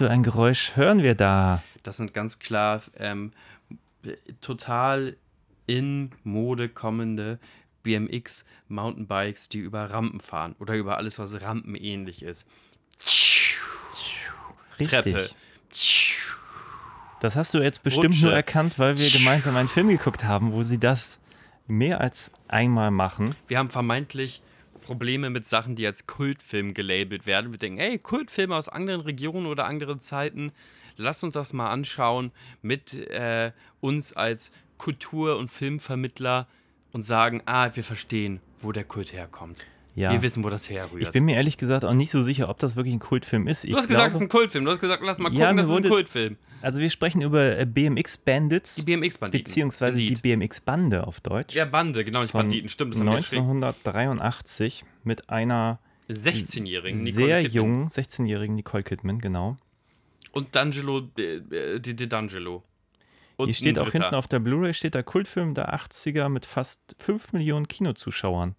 für ein Geräusch hören wir da? Das sind ganz klar ähm, total in Mode kommende BMX Mountainbikes, die über Rampen fahren oder über alles, was rampenähnlich ist. Treppe. Richtig. Das hast du jetzt bestimmt Rutsche. nur erkannt, weil wir gemeinsam einen Film geguckt haben, wo sie das mehr als einmal machen. Wir haben vermeintlich Probleme mit Sachen, die als Kultfilm gelabelt werden. Wir denken, hey, Kultfilme aus anderen Regionen oder anderen Zeiten, lasst uns das mal anschauen mit äh, uns als Kultur- und Filmvermittler und sagen, ah, wir verstehen, wo der Kult herkommt. Ja. Wir wissen, wo das herrührt. Ich bin mir ehrlich gesagt auch nicht so sicher, ob das wirklich ein Kultfilm ist. Ich du hast gesagt, es ist glaube, ein Kultfilm. Du hast gesagt, lass mal gucken, Ja, das ist ein Kultfilm. also wir sprechen über äh, BMX Bandits, Die BMX-Banditen. beziehungsweise die Indeed. BMX Bande auf Deutsch. Ja, Bande, genau, nicht Banditen, stimmt. Das haben wir geschrieben. 1983 mit einer 16-Jährigen, Nicole sehr Kidman. jungen 16-jährigen Nicole Kidman, genau. Und D'Angelo, äh, äh, die die D'Angelo. Und Hier steht auch hinten auf der Blu-ray steht der Kultfilm der 80er mit fast 5 Millionen Kinozuschauern.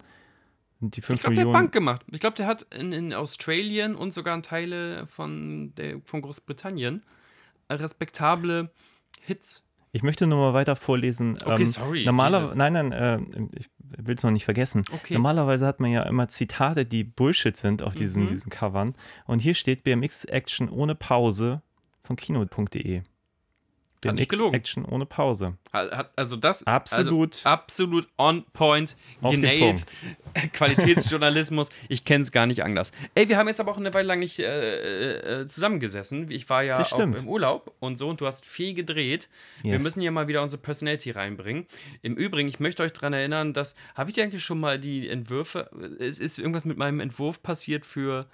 Die 5 Ich glaube, der hat Bank gemacht. Ich glaube, der hat in, in Australien und sogar in Teile von, der, von Großbritannien äh, respektable Hits. Ich möchte nur mal weiter vorlesen. Okay, sorry, Normalerweise, nein, nein, äh, ich will es noch nicht vergessen. Okay. Normalerweise hat man ja immer Zitate, die Bullshit sind auf diesen, Mhm. diesen Covern. Und hier steht BMX Action ohne Pause von kino.de. Hat nicht gelogen. Action ohne Pause. Also das Absolut. also absolut on point, den genäht. Qualitätsjournalismus, ich kenne es gar nicht anders. Ey, wir haben jetzt aber auch eine Weile lang nicht äh, äh, zusammengesessen. Ich war ja auch im Urlaub und so und du hast viel gedreht. Wir Yes. müssen hier mal wieder unsere Personality reinbringen. Im Übrigen, ich möchte euch daran erinnern, dass, habe ich dir eigentlich schon mal die Entwürfe, es ist irgendwas mit meinem Entwurf passiert für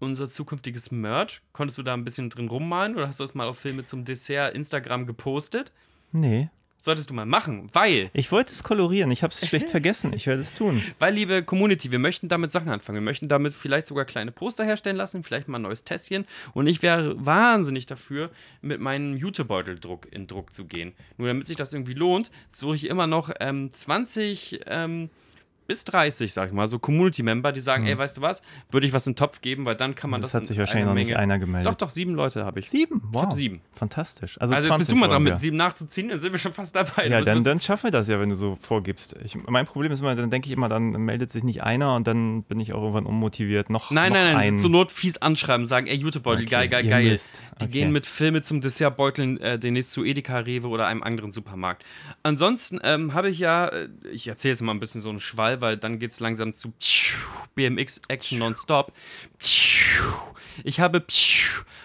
unser zukünftiges Merch. Konntest du da ein bisschen drin rummalen oder hast du das mal auf Filme zum Dessert Instagram gepostet? Nee. Solltest du mal machen, weil Ich wollte es kolorieren. Ich habe es schlecht vergessen. Ich werde es tun. Weil, liebe Community, wir möchten damit Sachen anfangen. Wir möchten damit vielleicht sogar kleine Poster herstellen lassen, vielleicht mal ein neues Tässchen. Und ich wäre wahnsinnig dafür, mit meinem Jutebeuteldruck in Druck zu gehen. Nur damit sich das irgendwie lohnt, suche ich immer noch ähm, 20 ähm, bis 30, sag ich mal, so Community-Member, die sagen, ey, weißt du was, würde ich was in den Topf geben, weil dann kann man das Mhm. Das hat sich wahrscheinlich noch nicht Menge- einer gemeldet. Doch, doch, sieben Leute habe ich. Sieben? Wow. hab sieben. Fantastisch. Also, Also jetzt 20 bist du mal dran, mit sieben nachzuziehen, dann sind wir schon fast dabei. Ja, dann, dann schaffen wir das ja, wenn du so vorgibst. Ich, mein Problem ist immer, dann denke ich immer, dann meldet sich nicht einer und dann bin ich auch irgendwann unmotiviert. Noch, Nein, noch nein, nein, ein. zur Not fies anschreiben, sagen, ey, Jutebeutel, Okay, geil, geil, geil. Mist. Die Okay. gehen mit Filme zum Dessertbeuteln äh, demnächst zu Edeka, Rewe oder einem anderen Supermarkt. Ansonsten ähm, habe ich ja, äh, ich erzähle jetzt mal ein bisschen so einen Schwall, weil dann geht es langsam zu BMX Action Nonstop. Ich habe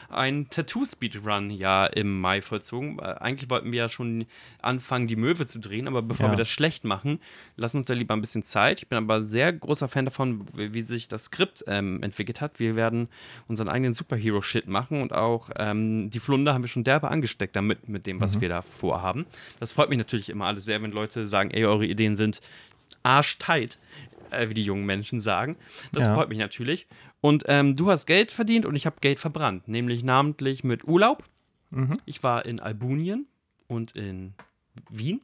einen Tattoo-Speedrun ja im Mai vollzogen. Äh, Eigentlich wollten wir ja schon anfangen, die Möwe zu drehen, aber bevor Ja. wir das schlecht machen, lass uns da lieber ein bisschen Zeit. Ich bin aber sehr großer Fan davon, wie, sich das Skript ähm, entwickelt hat. Wir werden unseren eigenen Superhero-Shit machen und auch ähm, die Flunder haben wir schon derbe angesteckt damit, mit dem, was wir da vorhaben. Das freut mich natürlich immer alles sehr, wenn Leute sagen, ey, eure Ideen sind arschtight, äh, wie die jungen Menschen sagen. Das Ja. freut mich natürlich. Und ähm, du hast Geld verdient und ich habe Geld verbrannt, nämlich namentlich mit Urlaub. Mhm. Ich war in Albunien und in Wien.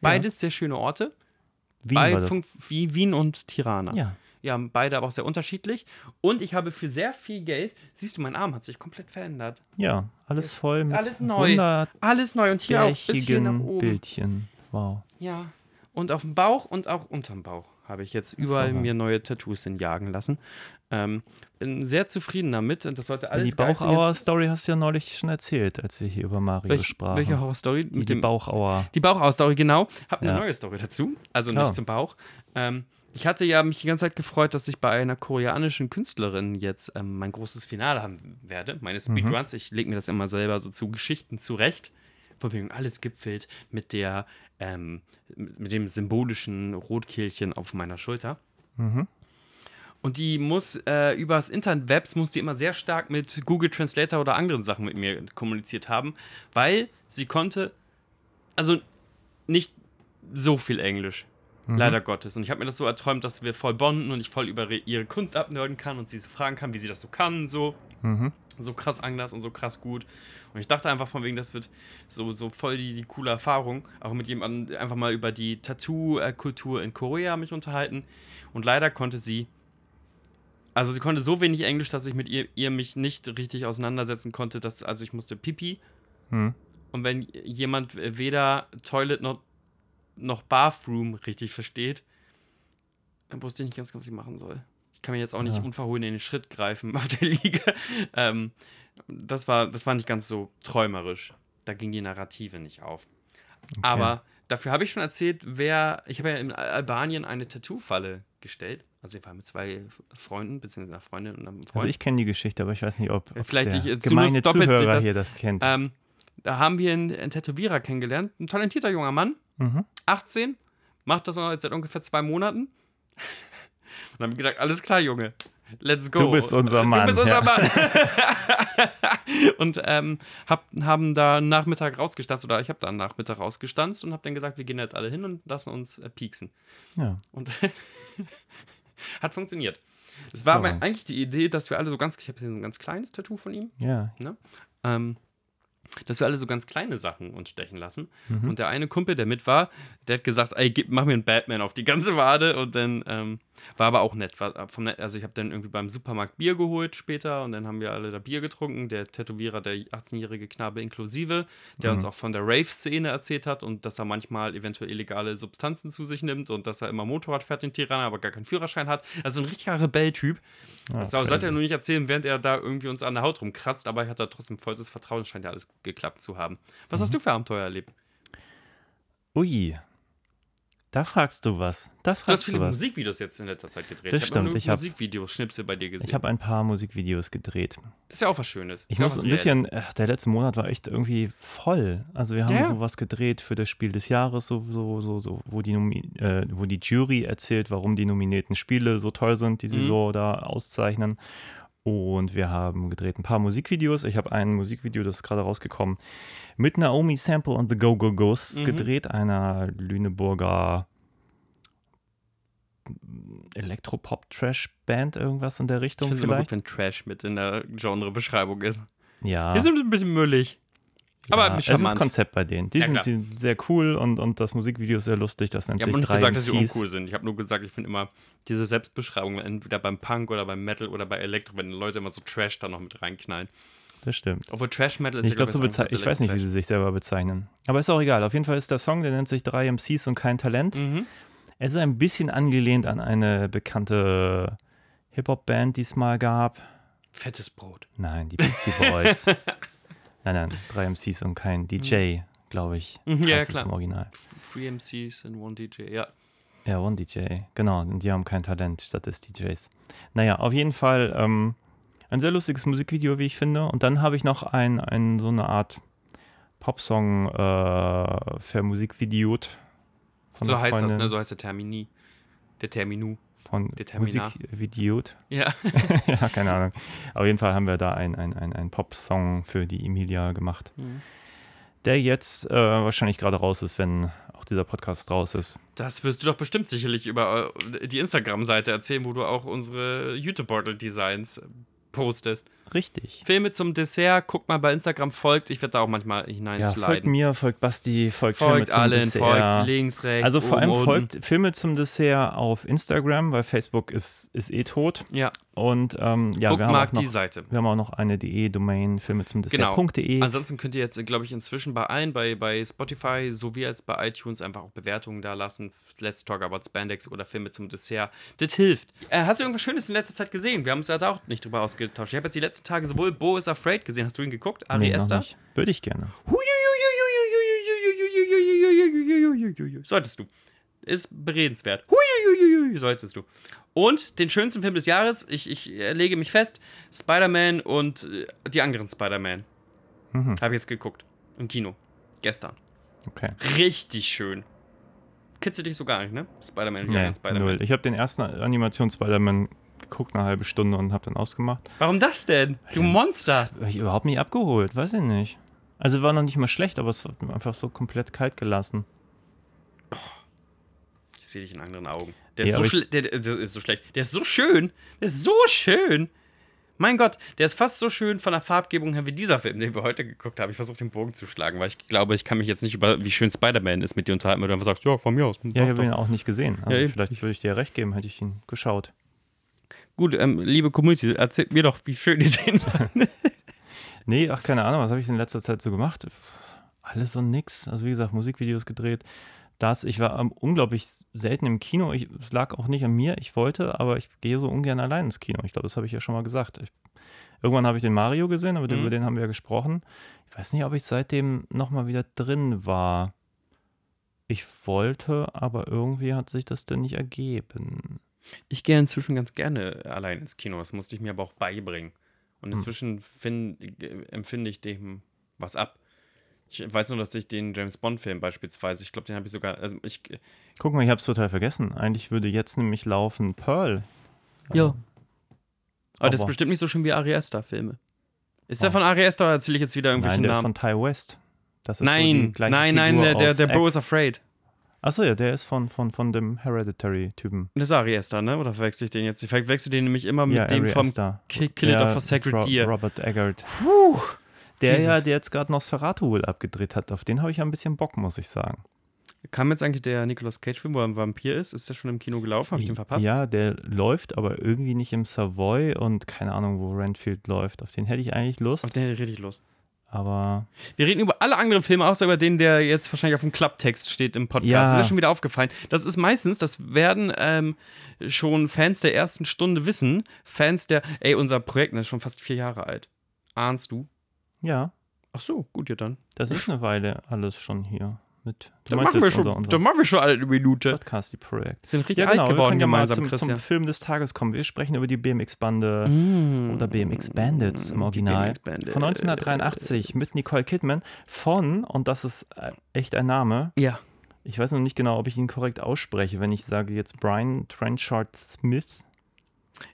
Beides sehr schöne Orte. Wien Bei war das. Fun- wie Wien und Tirana. Ja. Ja, beide aber auch sehr unterschiedlich. Und ich habe für sehr viel Geld, siehst du, mein Arm hat sich komplett verändert. Ja, alles voll mit Alles neu. Alles neu und hier auch bis hier nach oben. Bildchen. Wow. Ja. Und auf dem Bauch und auch unterm Bauch habe ich jetzt überall mir neue Tattoos hinjagen lassen. Ähm, bin sehr zufrieden damit und das sollte alles die. Bauchauer-Story hast du ja neulich schon erzählt, als wir hier über Mario Welch, sprachen. welche Horrorstory? die, die Bauchauer. Die Bauchausstory, genau. Hab eine Ja. neue Story dazu. Also nicht Oh. zum Bauch. Ähm, ich hatte ja mich die ganze Zeit gefreut, dass ich bei einer koreanischen Künstlerin jetzt ähm, mein großes Finale haben werde. Meine Speedruns. Ich lege mir das immer selber so zu Geschichten zurecht. Von wegen alles gipfelt mit der, ähm, mit dem symbolischen Rotkehlchen auf meiner Schulter. Und die muss äh, übers Interwebs muss die immer sehr stark mit Google Translator oder anderen Sachen mit mir kommuniziert haben, weil sie konnte also nicht so viel Englisch. Leider Gottes. Und ich habe mir das so erträumt, dass wir voll bonden und ich voll über ihre Kunst abnörden kann und sie so fragen kann, wie sie das so kann. So. Mhm. so krass anders und so krass gut. Und ich dachte einfach von wegen, das wird so, so voll die, die coole Erfahrung. Auch mit jemandem einfach mal über die Tattoo-Kultur in Korea mich unterhalten. Und leider konnte sie, also sie konnte so wenig Englisch, dass ich mit ihr, ihr mich nicht richtig auseinandersetzen konnte. Dass, also ich musste Pipi. Hm. Und wenn jemand weder Toilet noch, noch Bathroom richtig versteht, dann wusste ich nicht ganz, was ich machen soll. Ich kann mir jetzt auch nicht Ja. unverhohlen in den Schritt greifen auf der Liege. Ähm, das, war, das war nicht ganz so träumerisch. Da ging die Narrative nicht auf. Aber dafür habe ich schon erzählt, wer. Ich habe ja in Albanien eine Tattoo-Falle gestellt. Also ich war mit zwei Freunden, beziehungsweise einer Freundin und einem Freund. Also ich kenne die Geschichte, aber ich weiß nicht, ob, ob Vielleicht der ich, äh, gemeine Zuhörer das- hier das kennt. Ähm, da haben wir einen, einen Tätowierer kennengelernt, ein talentierter junger Mann, Mhm. 18, macht das noch jetzt seit ungefähr zwei Monaten. Und haben gesagt, alles klar, Junge, let's go. Du bist unser Mann, Du bist unser ja. Mann. und ähm, hab, haben da einen Nachmittag rausgestanzt, oder ich habe da einen Nachmittag rausgestanzt und habe dann gesagt, wir gehen jetzt alle hin und lassen uns äh, pieksen. Ja. Und hat funktioniert. Es war aber eigentlich die Idee, dass wir alle so ganz, ich habe hier so ein ganz kleines Tattoo von ihm, Ja. ne? Ähm, dass wir alle so ganz kleine Sachen uns stechen lassen. Mhm. Und der eine Kumpel, der mit war, der hat gesagt, ey, gib, mach mir einen Batman auf die ganze Wade. Und dann ähm, war aber auch nett. War, vom, Net- also ich habe dann irgendwie beim Supermarkt Bier geholt später und dann haben wir alle da Bier getrunken. Der Tätowierer, der 18-jährige Knabe inklusive, der Mhm. uns auch von der Rave-Szene erzählt hat und dass er manchmal eventuell illegale Substanzen zu sich nimmt und dass er immer Motorrad fährt in Tirana, aber gar keinen Führerschein hat. Also ein richtiger Rebelltyp. Ja, Das sollte er nur nicht erzählen, während er da irgendwie uns an der Haut rumkratzt, aber er hat da trotzdem vollstes Vertrauen, scheint ja alles geklappt zu haben. Was Mhm. hast du für Abenteuer erlebt? Ui. Da fragst du was. Da Du hast fragst viele du was. Musikvideos jetzt in letzter Zeit gedreht. Das ich stimmt, habe nur ich hab- Musikvideos, Schnipsel bei dir gesehen. Ich habe ein paar Musikvideos gedreht. das ist ja auch was Schönes. Ich ja muss ein bisschen, ach, der letzte Monat war echt irgendwie voll. Also wir haben Ja, sowas gedreht für das Spiel des Jahres, so, so, so, so wo, die äh, wo die Jury erzählt, warum die nominierten Spiele so toll sind, die sie Mhm. so da auszeichnen. Und wir haben gedreht ein paar Musikvideos. Ich habe ein Musikvideo, das ist gerade rausgekommen, mit Naomi Sample und The Go Go Ghosts Mhm. gedreht, einer Lüneburger Elektropop-Trash-Band, irgendwas in der Ich Richtung finde es immer gut, wenn Trash mit in der Genrebeschreibung ist. Ja. Wir sind ein bisschen müllig. Aber ja, es ist das charmant. Konzept bei denen. Die Ja, sind, die sind sehr cool und, und das Musikvideo ist sehr lustig. Das nennt Ich habe nicht 3 gesagt, dass sie MCs. uncool sind. Ich habe nur gesagt, ich finde immer diese Selbstbeschreibung, entweder beim Punk oder beim Metal oder bei Elektro, wenn Leute immer so Trash da noch mit reinknallen. Das stimmt. Obwohl Trash Metal ist Ich glaube, so bezei- ich weiß nicht, wie sie sich selber bezeichnen. Aber ist auch egal. Auf jeden Fall ist der Song, der nennt sich 3 MCs und kein Talent. Mhm. Es ist ein bisschen angelehnt an eine bekannte Hip-Hop-Band, die es mal gab. Fettes Brot. Nein, die Beastie Boys. nein, nein, 3 MCs und kein DJ, glaube ich. Mhm, ja, klar. Im Original. Three MCs and one DJ, ja. Ja, One DJ, genau. Und die haben kein Talent statt des DJs. Naja, auf jeden Fall ähm, ein sehr lustiges Musikvideo, wie ich finde. Und dann habe ich noch ein, ein so eine Art Popsong äh, vermusikvideot. von So heißt das, Freundin ne? So heißt der Termini. Der Terminu. Von Determinar. Musikvideot. Ja. ja, keine Ahnung. Auf jeden Fall haben wir da einen ein, ein, ein Popsong für die Emilia gemacht. Mhm. Der jetzt äh, wahrscheinlich gerade raus ist, wenn auch dieser Podcast raus ist. Das wirst du doch bestimmt sicherlich über äh, die Instagram-Seite erzählen, wo du auch unsere YouTube-Portal-Designs postest. Richtig. Filme zum Dessert, guck mal bei Instagram, folgt. Ich werde da auch manchmal Ja, folgt hineinsliden. mir, folgt Basti, folgt, folgt Filme zum allen, Dessert. folgt links, rechts. Also vor oben, allem folgt Filme zum Dessert auf Instagram, weil Facebook ist, ist eh tot. Ja, Und ähm, ja, wir haben, auch bookmark die noch, Seite. wir haben auch noch eine DE-Domain, Filme zum Genau. Dessert.de. Ansonsten könnt ihr jetzt, glaube ich, inzwischen bei allen, bei, bei Spotify sowie als bei iTunes einfach auch Bewertungen da lassen. Let's Talk About Spandex oder Filme zum Dessert. Das hilft. Äh, hast du irgendwas Schönes in letzter Zeit gesehen? Wir haben uns ja da auch nicht drüber ausgetauscht. Ich habe jetzt die letzten Tage sowohl Bo is Afraid gesehen. Hast du ihn geguckt? Ari Nee, noch Esther? Würde ich gerne. Solltest du. Ist beredenswert. Solltest du. Und den schönsten Film des Jahres, ich, ich lege mich fest, Spider-Man und äh, die anderen Spider-Man. Mhm. Habe ich jetzt geguckt. Im Kino. Gestern. Okay. Richtig schön. Kitzelt dich so gar nicht, ne? Spider-Man und die anderen Spider-Man. null. Ich habe den ersten Animations-Spider-Man geguckt, eine halbe Stunde und habe dann ausgemacht. Warum das denn? Du Monster. Hab ich überhaupt nicht abgeholt, weiß ich nicht. Also war noch nicht mal schlecht, aber es hat mich einfach so komplett kalt gelassen. Sehe dich in anderen Augen. Der Ja, ist, so der, der, ist so schlecht. Der ist so schön. Der ist so schön. Mein Gott, der ist fast so schön von der Farbgebung her wie dieser Film, den wir heute geguckt haben. Ich versuche den Bogen zu schlagen, weil ich glaube, ich kann mich jetzt nicht über, wie schön Spider-Man ist, mit dir unterhalten, weil du einfach sagst, ja, von mir aus. Ja, ich habe ihn auch nicht gesehen. Also Ja, vielleicht würde ich dir recht geben, hätte ich ihn geschaut. Gut, ähm, liebe Community, erzählt mir doch, wie schön ihr den Nee, ach, keine Ahnung, was habe ich in letzter Zeit so gemacht? Alles und nix. Also wie gesagt, Musikvideos gedreht. Das, ich war unglaublich selten im Kino. Ich, es lag auch nicht an mir. Ich wollte, aber ich gehe so ungern allein ins Kino. Ich glaube, das habe ich ja schon mal gesagt. Ich, irgendwann habe ich den Mario gesehen, aber Mhm. über den haben wir ja gesprochen. Ich weiß nicht, ob ich seitdem nochmal wieder drin war. Ich wollte, aber irgendwie hat sich das denn nicht ergeben. Ich gehe inzwischen ganz gerne allein ins Kino. Das musste ich mir aber auch beibringen. Und Hm. inzwischen find, empfinde ich dem was ab. Ich weiß nur, dass ich den James Bond-Film beispielsweise, ich glaube, den habe ich sogar, also ich, Guck mal, ich habe es total vergessen. Eigentlich würde jetzt nämlich laufen Pearl. Ja. aber das ist Aber- bestimmt nicht so schön wie Ari Aster-Filme. Ist Oh. der von Ari Aster oder erzähle ich jetzt wieder irgendwelche Nein, der ist Namen? von Ty West. Das ist so die nein, gleiche nein, nein, Figur der, der, der is Afraid. Achso, ja, der ist von, von, von dem Hereditary-Typen. Das ist Ari Aster, ne? Oder verwechsel ich den jetzt? Ich verwechsel den nämlich immer mit Ja, dem Ari vom Kill It Ja, for Sacred Ro- Deer. Robert Eggert. Puh. Der Jesus. ja, der jetzt gerade Nosferatu wohl abgedreht hat. Auf den habe ich ja ein bisschen Bock, muss ich sagen. Kam jetzt eigentlich der Nicolas Cage-Film, wo er ein Vampir ist? Ist der schon im Kino gelaufen? Habe ich den verpasst? Ja, der läuft aber irgendwie nicht im Savoy und keine Ahnung, wo Renfield läuft. Auf den hätte ich eigentlich Lust, Auf den hätte ich richtig Lust. aber Wir reden über alle anderen Filme, außer über den, der jetzt wahrscheinlich auf dem Klapptext steht im Podcast. Ja. Das ist ja schon wieder aufgefallen. Das ist meistens, das werden ähm, schon Fans der ersten Stunde wissen. Fans der, ey, unser Projekt ist schon fast vier Jahre alt. Ahnst du? Ja, Ach so, gut, ja dann. das ist eine Weile alles schon hier mit. Du meinst machen, wir schon, unser, unser dann machen wir schon alle eine Minute. Podcast, die Projekt. Wir sind richtig Ja, genau, alt wir geworden können ja mal gemeinsam, zum, Christian. zum Film des Tages kommen. Wir sprechen über die BMX-Bande Mm. oder BMX Bandits im Original. BMX Bandits. Von 1983 mit Nicole Kidman von, und das ist äh, echt ein Name, Ja. ich weiß noch nicht genau, ob ich ihn korrekt ausspreche, wenn ich sage jetzt Brian Trenchard Smith.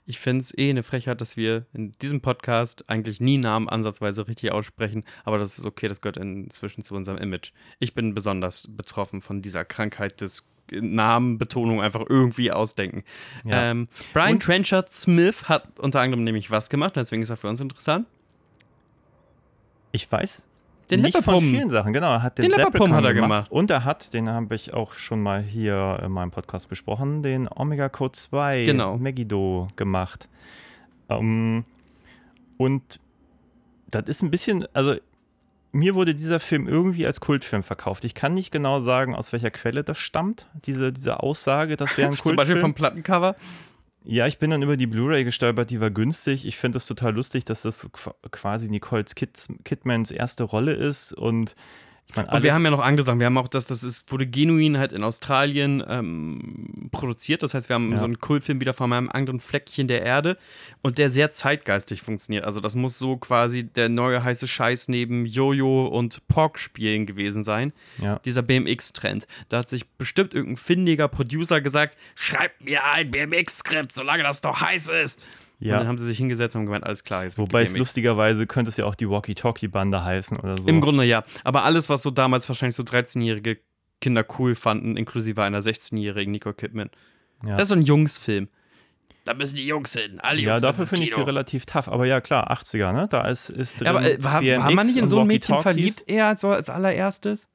Ich finde es eh eine Frechheit, dass wir in diesem Podcast eigentlich nie Namen ansatzweise richtig aussprechen, aber das ist okay, das gehört inzwischen zu unserem Image. Ich bin besonders betroffen von dieser Krankheit des Namenbetonung einfach irgendwie ausdenken. Ja. Ähm, Brian Und- Trenchard Smith hat unter anderem nämlich was gemacht, deswegen ist er für uns interessant. Ich weiß Den nicht von vielen Sachen, genau. Er hat den, Den Leprechaun hat er gemacht. Und er hat, den habe ich auch schon mal hier in meinem Podcast besprochen, den Omega Code 2 Genau. Megiddo gemacht. Ähm, und das ist ein bisschen, also mir wurde dieser Film irgendwie als Kultfilm verkauft. Ich kann nicht genau sagen, aus welcher Quelle das stammt, diese, diese Aussage, das wäre ein Zum Beispiel Kultfilm. vom Plattencover. Ja, ich bin dann über die Blu-ray gestolpert, die war günstig. Ich finde das total lustig, dass das qu- quasi Nicole Kid Kidmans erste Rolle ist und ich meine, Und wir haben ja noch angesagt, wir haben auch das, das ist, wurde genuin halt in Australien ähm, produziert. Das heißt, wir haben Ja. so einen Kultfilm wieder von einem anderen Fleckchen der Erde und der sehr zeitgeistig funktioniert. Also das muss so quasi der neue heiße Scheiß neben Jojo und Pork-Spielen gewesen sein. ja. Dieser BMX-Trend. Da hat sich bestimmt irgendein findiger Producer gesagt, schreibt mir ein BMX-Skript, solange das noch heiß ist. Und dann ja. haben sie sich hingesetzt und haben gemeint, alles klar, jetzt Wobei es lustigerweise könnte es ja auch die Walkie-Talkie-Bande heißen oder so. Im Grunde ja. Aber alles, was so damals wahrscheinlich so 13-jährige Kinder cool fanden, inklusive einer 16-jährigen Nicole Kidman. ja. Das ist so ein Jungsfilm. Da müssen die Jungs hin. Alle Jungs ja, dafür finde ich sie relativ tough. Aber ja, klar, 80er, ne? Da ist, ist drin Ja, aber äh, war, war man nicht in so ein Mädchen verliebt eher so als allererstes?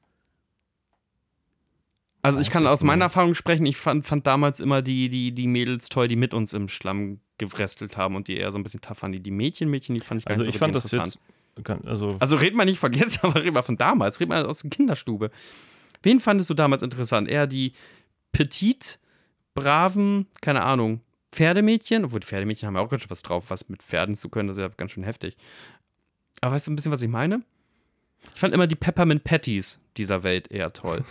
Also ich kann aus meiner. Erfahrung sprechen, ich fand, fand damals immer die, die, die Mädels toll, die mit uns im Schlamm gewrestelt haben und die eher so ein bisschen tough waren. Die, die Mädchen, Mädchen, die fand ich gar Also nicht so fand interessant. jetzt, ganz- also Also red mal nicht von jetzt, aber red mal von damals. Red mal aus der Kinderstube. Wen fandest du damals interessant? Eher die petit, braven, keine Ahnung, Pferdemädchen? Obwohl, die Pferdemädchen haben ja auch ganz schön was drauf, was mit Pferden zu können. Das ist ja ganz schön heftig. Aber weißt du ein bisschen, was ich meine? Ich fand immer die Peppermint Patties dieser Welt eher toll.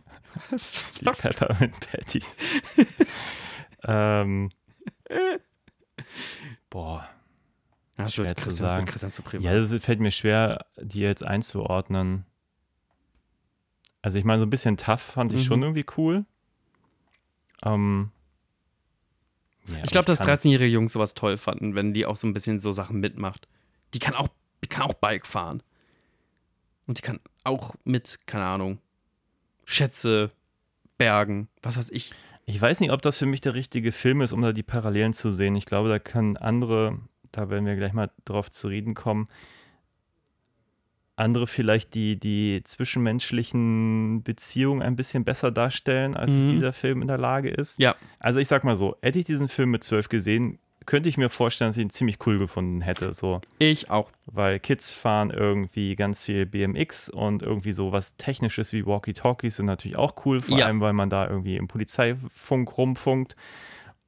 was? die was? Peppermint Patty. ähm, boah. Das schwer zu Christian, sagen. Christian zu privat. Ja, es fällt mir schwer, die jetzt einzuordnen. Also ich meine, so ein bisschen tough fand ich Mhm. schon irgendwie cool. Ähm, ja, Ich glaube, dass kann- 13-jährige Jungs sowas toll fanden, wenn die auch so ein bisschen so Sachen mitmacht. Die kann auch, die kann auch Bike fahren. Und die kann auch mit, keine Ahnung, Schätze bergen, was weiß ich. Ich weiß nicht, ob das für mich der richtige Film ist, um da die Parallelen zu sehen. Ich glaube, da können andere da werden wir gleich mal drauf zu reden kommen, andere vielleicht die, die zwischenmenschlichen Beziehungen ein bisschen besser darstellen, als es Mhm. dieser Film in der Lage ist. Ja. Also ich sag mal so, hätte ich diesen Film mit zwölf gesehen, könnte ich mir vorstellen, dass ich ihn ziemlich cool gefunden hätte. So. Ich auch. weil Kids fahren irgendwie ganz viel BMX und irgendwie so was Technisches wie Walkie-Talkies sind natürlich auch cool, vor Ja. allem weil man da irgendwie im Polizeifunk rumfunkt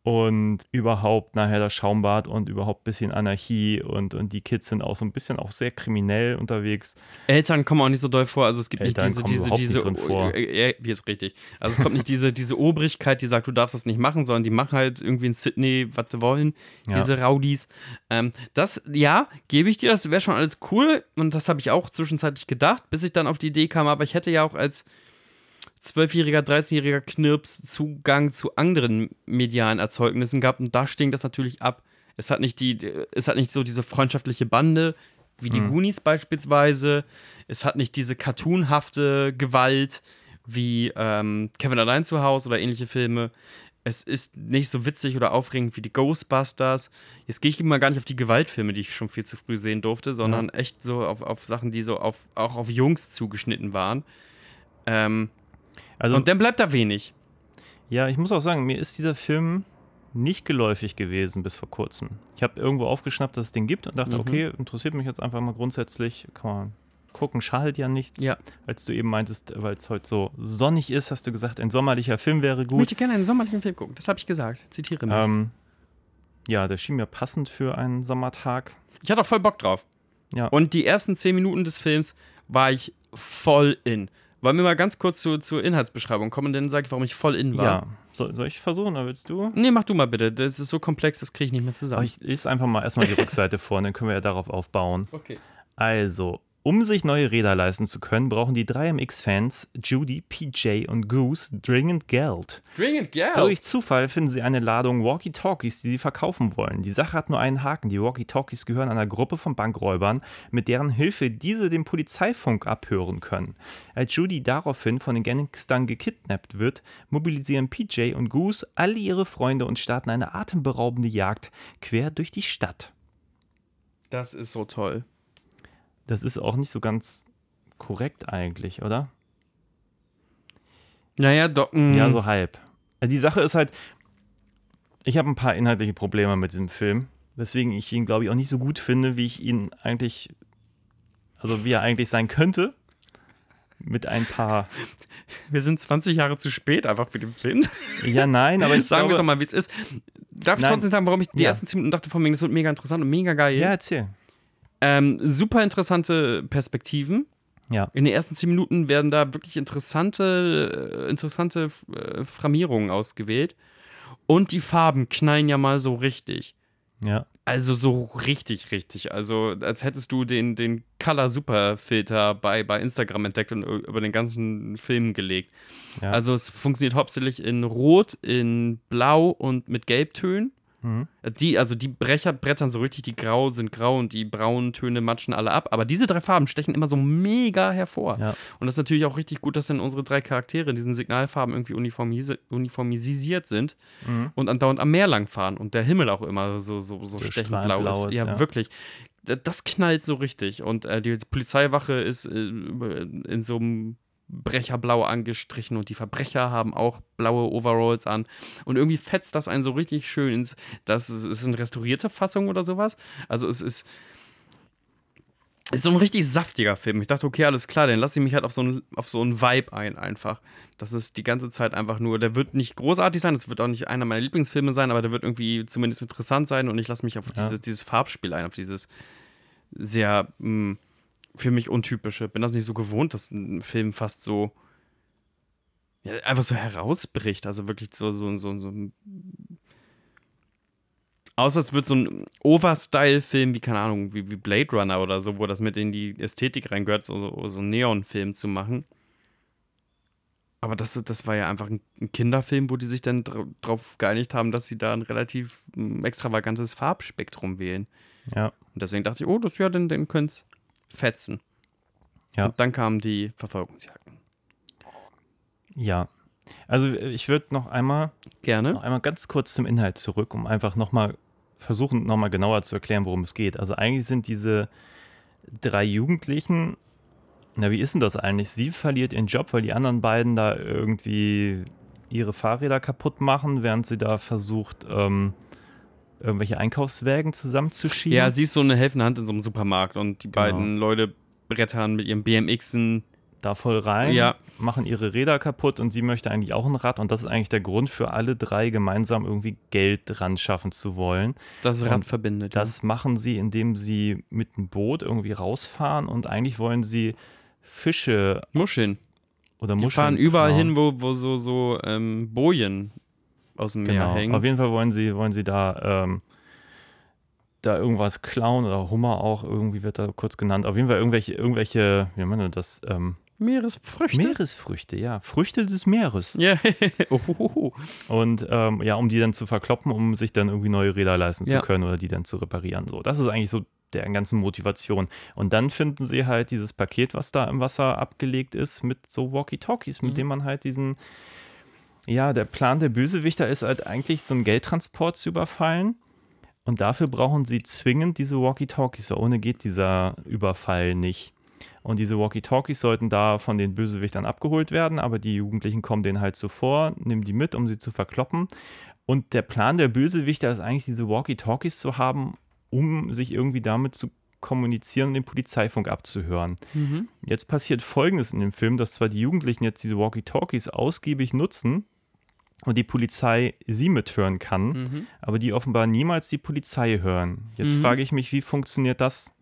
und überhaupt nachher das Schaumbad und überhaupt ein bisschen Anarchie und, und die Kids sind auch so ein bisschen auch sehr kriminell unterwegs. Eltern kommen auch nicht so doll vor, also es gibt Eltern nicht diese, diese, diese, vor. Äh, äh, wie ist richtig. Also es kommt nicht diese, diese Obrigkeit, die sagt, du darfst das nicht machen, sondern die machen halt irgendwie in Sydney, was sie wollen, Ja. diese Rowdies. Ähm, das, ja, gebe ich dir, das wäre schon alles cool und das habe ich auch zwischenzeitlich gedacht, bis ich dann auf die Idee kam, aber ich hätte ja auch als zwölfjähriger, 13-jähriger Knirps Zugang zu anderen medialen Erzeugnissen gehabt und da stinkt das natürlich ab. Es hat nicht die, es hat nicht so diese freundschaftliche Bande wie die Goonies beispielsweise. Es hat nicht diese cartoonhafte Gewalt wie ähm, Kevin allein zu Hause oder ähnliche Filme. Es ist nicht so witzig oder aufregend wie die Ghostbusters. Jetzt gehe ich mal gar nicht auf die Gewaltfilme, die ich schon viel zu früh sehen durfte, sondern echt so auf, auf Sachen, die so auf, auch auf Jungs zugeschnitten waren. Ähm, Also und dann bleibt da wenig. ja, ich muss auch sagen, mir ist dieser Film nicht geläufig gewesen bis vor kurzem. Ich habe irgendwo aufgeschnappt, dass es den gibt und dachte, Mhm. okay, interessiert mich jetzt einfach mal grundsätzlich. Kann man gucken, schadet ja nichts. Ja. Als du eben meintest, weil es heute so sonnig ist, hast du gesagt, ein sommerlicher Film wäre Ich gut. möchte gerne einen sommerlichen Film gucken. Das habe ich gesagt. Zitiere mich. Ähm, ja, der schien mir passend für einen Sommertag. Ich hatte auch voll Bock drauf. Ja. Und die ersten zehn Minuten des Films war ich voll in. Wollen wir mal ganz kurz zu, zur Inhaltsbeschreibung kommen, dann sage ich, warum ich voll in war. Ja. Soll, soll ich versuchen oder willst du? Nee, mach du mal bitte. Das ist so komplex, das kriege ich nicht mehr Aber zusammen. ich lese einfach mal erstmal die Rückseite vor und dann können wir ja darauf aufbauen. okay. Also, um sich neue Räder leisten zu können, brauchen die 3MX-Fans Judy, PJ und Goose dringend Geld. Dringend, Geld. Durch Zufall finden sie eine Ladung Walkie-Talkies, die sie verkaufen wollen. Die Sache hat nur einen Haken. Die Walkie-Talkies gehören einer Gruppe von Bankräubern, mit deren Hilfe diese den Polizeifunk abhören können. Als Judy daraufhin von den Gangstern gekidnappt wird, mobilisieren PJ und Goose alle ihre Freunde und starten eine atemberaubende Jagd quer durch die Stadt. Das ist so toll. Das ist auch nicht so ganz korrekt eigentlich, oder? Naja, doch. mm, Ja, so halb. Äh, Die Sache ist halt, ich habe ein paar inhaltliche Probleme mit diesem Film, weswegen ich ihn, glaube ich, auch nicht so gut finde, wie ich ihn eigentlich, also wie er eigentlich sein könnte. Mit ein paar. Wir sind 20 Jahre zu spät einfach für den Film. Ja, nein, aber ich sagen wir es doch mal, wie es ist. Darf ich Nein. trotzdem sagen, warum ich die Ja. ersten 10 Minuten dachte von mir, das wird mega interessant und mega geil. Ja, erzähl. Ähm, super interessante Perspektiven. Ja. In den ersten 10 Minuten werden da wirklich interessante, äh, interessante äh, Framierungen ausgewählt. Und die Farben knallen ja mal so richtig. Ja. Also so richtig, richtig. Also als hättest du den, den Color Super Filter bei, bei Instagram entdeckt und über den ganzen Film gelegt. Ja. Also es funktioniert hauptsächlich in Rot, in Blau und mit Gelbtönen. Mhm. Die, also die Brecher brettern so richtig, die grau sind grau und die braunen Töne matschen alle ab. Aber diese drei Farben stechen immer so mega hervor. Ja. Und das ist natürlich auch richtig gut, dass dann unsere drei Charaktere in diesen Signalfarben irgendwie uniformisi uniformisiert sind Mhm. und andauernd am Meer lang fahren und der Himmel auch immer so, so, so stechend blau ist. ist, Ja, ja. wirklich. Das knallt so richtig. Und äh, die Polizeiwache ist äh, in so einem Brecherblau angestrichen und die Verbrecher haben auch blaue Overalls an. Und irgendwie fetzt das einen so richtig schön ins. Das ist, eine restaurierte Fassung oder sowas. Also es ist. Ist so ein richtig saftiger Film. Ich dachte, okay, alles klar, dann lasse ich mich halt auf so einen, auf so einen Vibe ein, einfach. Das ist die ganze Zeit einfach nur, der wird nicht großartig sein, das wird auch nicht einer meiner Lieblingsfilme sein, aber der wird irgendwie zumindest interessant sein und ich lasse mich auf Ja. diese, dieses Farbspiel ein, auf dieses sehr mh, für mich untypische. Bin das nicht so gewohnt, dass ein Film fast so ja, einfach so herausbricht. Also wirklich so, so, so, so ein Außer es wird so ein Overstyle-Film wie, keine Ahnung, wie, wie Blade Runner oder so, wo das mit in die Ästhetik reingehört, so, so einen Neon-Film zu machen. Aber das, das war ja einfach ein Kinderfilm, wo die sich dann dra drauf geeinigt haben, dass sie da ein relativ extravagantes Farbspektrum wählen. Ja. Und deswegen dachte ich, oh, das ja, dann, dann könnte es fetzen. Ja. Und dann kamen die Verfolgungsjagden. Ja. Also ich würde noch einmal Gerne. noch einmal ganz kurz zum Inhalt zurück, um einfach nochmal versuchen nochmal genauer zu erklären, worum es geht. Also eigentlich sind diese drei Jugendlichen, na wie ist denn das eigentlich? Sie verliert ihren Job, weil die anderen beiden da irgendwie ihre Fahrräder kaputt machen, während sie da versucht, ähm, irgendwelche Einkaufswägen zusammenzuschieben. Ja, sie ist so eine helfende Hand in so einem Supermarkt und die beiden Leute brettern mit ihren BMXen. da voll rein, Ja. machen ihre Räder kaputt und sie möchte eigentlich auch ein Rad und das ist eigentlich der Grund für alle drei gemeinsam irgendwie Geld dran schaffen zu wollen. Das Rad Und verbindet. Das machen sie, indem sie mit einem Boot irgendwie rausfahren und eigentlich wollen sie Fische ja. Muscheln. oder Die Muscheln fahren überall klauen. hin, wo, wo so, so ähm, Bojen aus dem Genau. hängen. Auf jeden Fall wollen sie, wollen sie da, ähm, da irgendwas klauen oder Hummer auch, irgendwie wird da kurz genannt. Auf jeden Fall irgendwelche, irgendwelche, wie man das, ähm, Meeresfrüchte. Meeresfrüchte, ja, Früchte des Meeres. Ja. Ohohoho. Und ähm, ja, um die dann zu verkloppen, um sich dann irgendwie neue Räder leisten Ja. zu können oder die dann zu reparieren. So, das ist eigentlich so der ganzen Motivation. Und dann finden sie halt dieses Paket, was da im Wasser abgelegt ist, mit so Walkie-Talkies, mit Mhm. dem man halt diesen, ja, der Plan der Bösewichter ist halt eigentlich so einen Geldtransport zu überfallen. Und dafür brauchen sie zwingend diese Walkie-Talkies, weil ohne geht dieser Überfall nicht. Und diese Walkie-Talkies sollten da von den Bösewichtern abgeholt werden, aber die Jugendlichen kommen denen halt zuvor, nehmen die mit, um sie zu verkloppen. Und der Plan der Bösewichter ist eigentlich, diese Walkie-Talkies zu haben, um sich irgendwie damit zu kommunizieren und den Polizeifunk abzuhören. Mhm. Jetzt passiert Folgendes in dem Film, dass zwar die Jugendlichen jetzt diese Walkie-Talkies ausgiebig nutzen und die Polizei sie mithören kann, Mhm. aber die offenbar niemals die Polizei hören. Jetzt Mhm. frage ich mich, wie funktioniert das,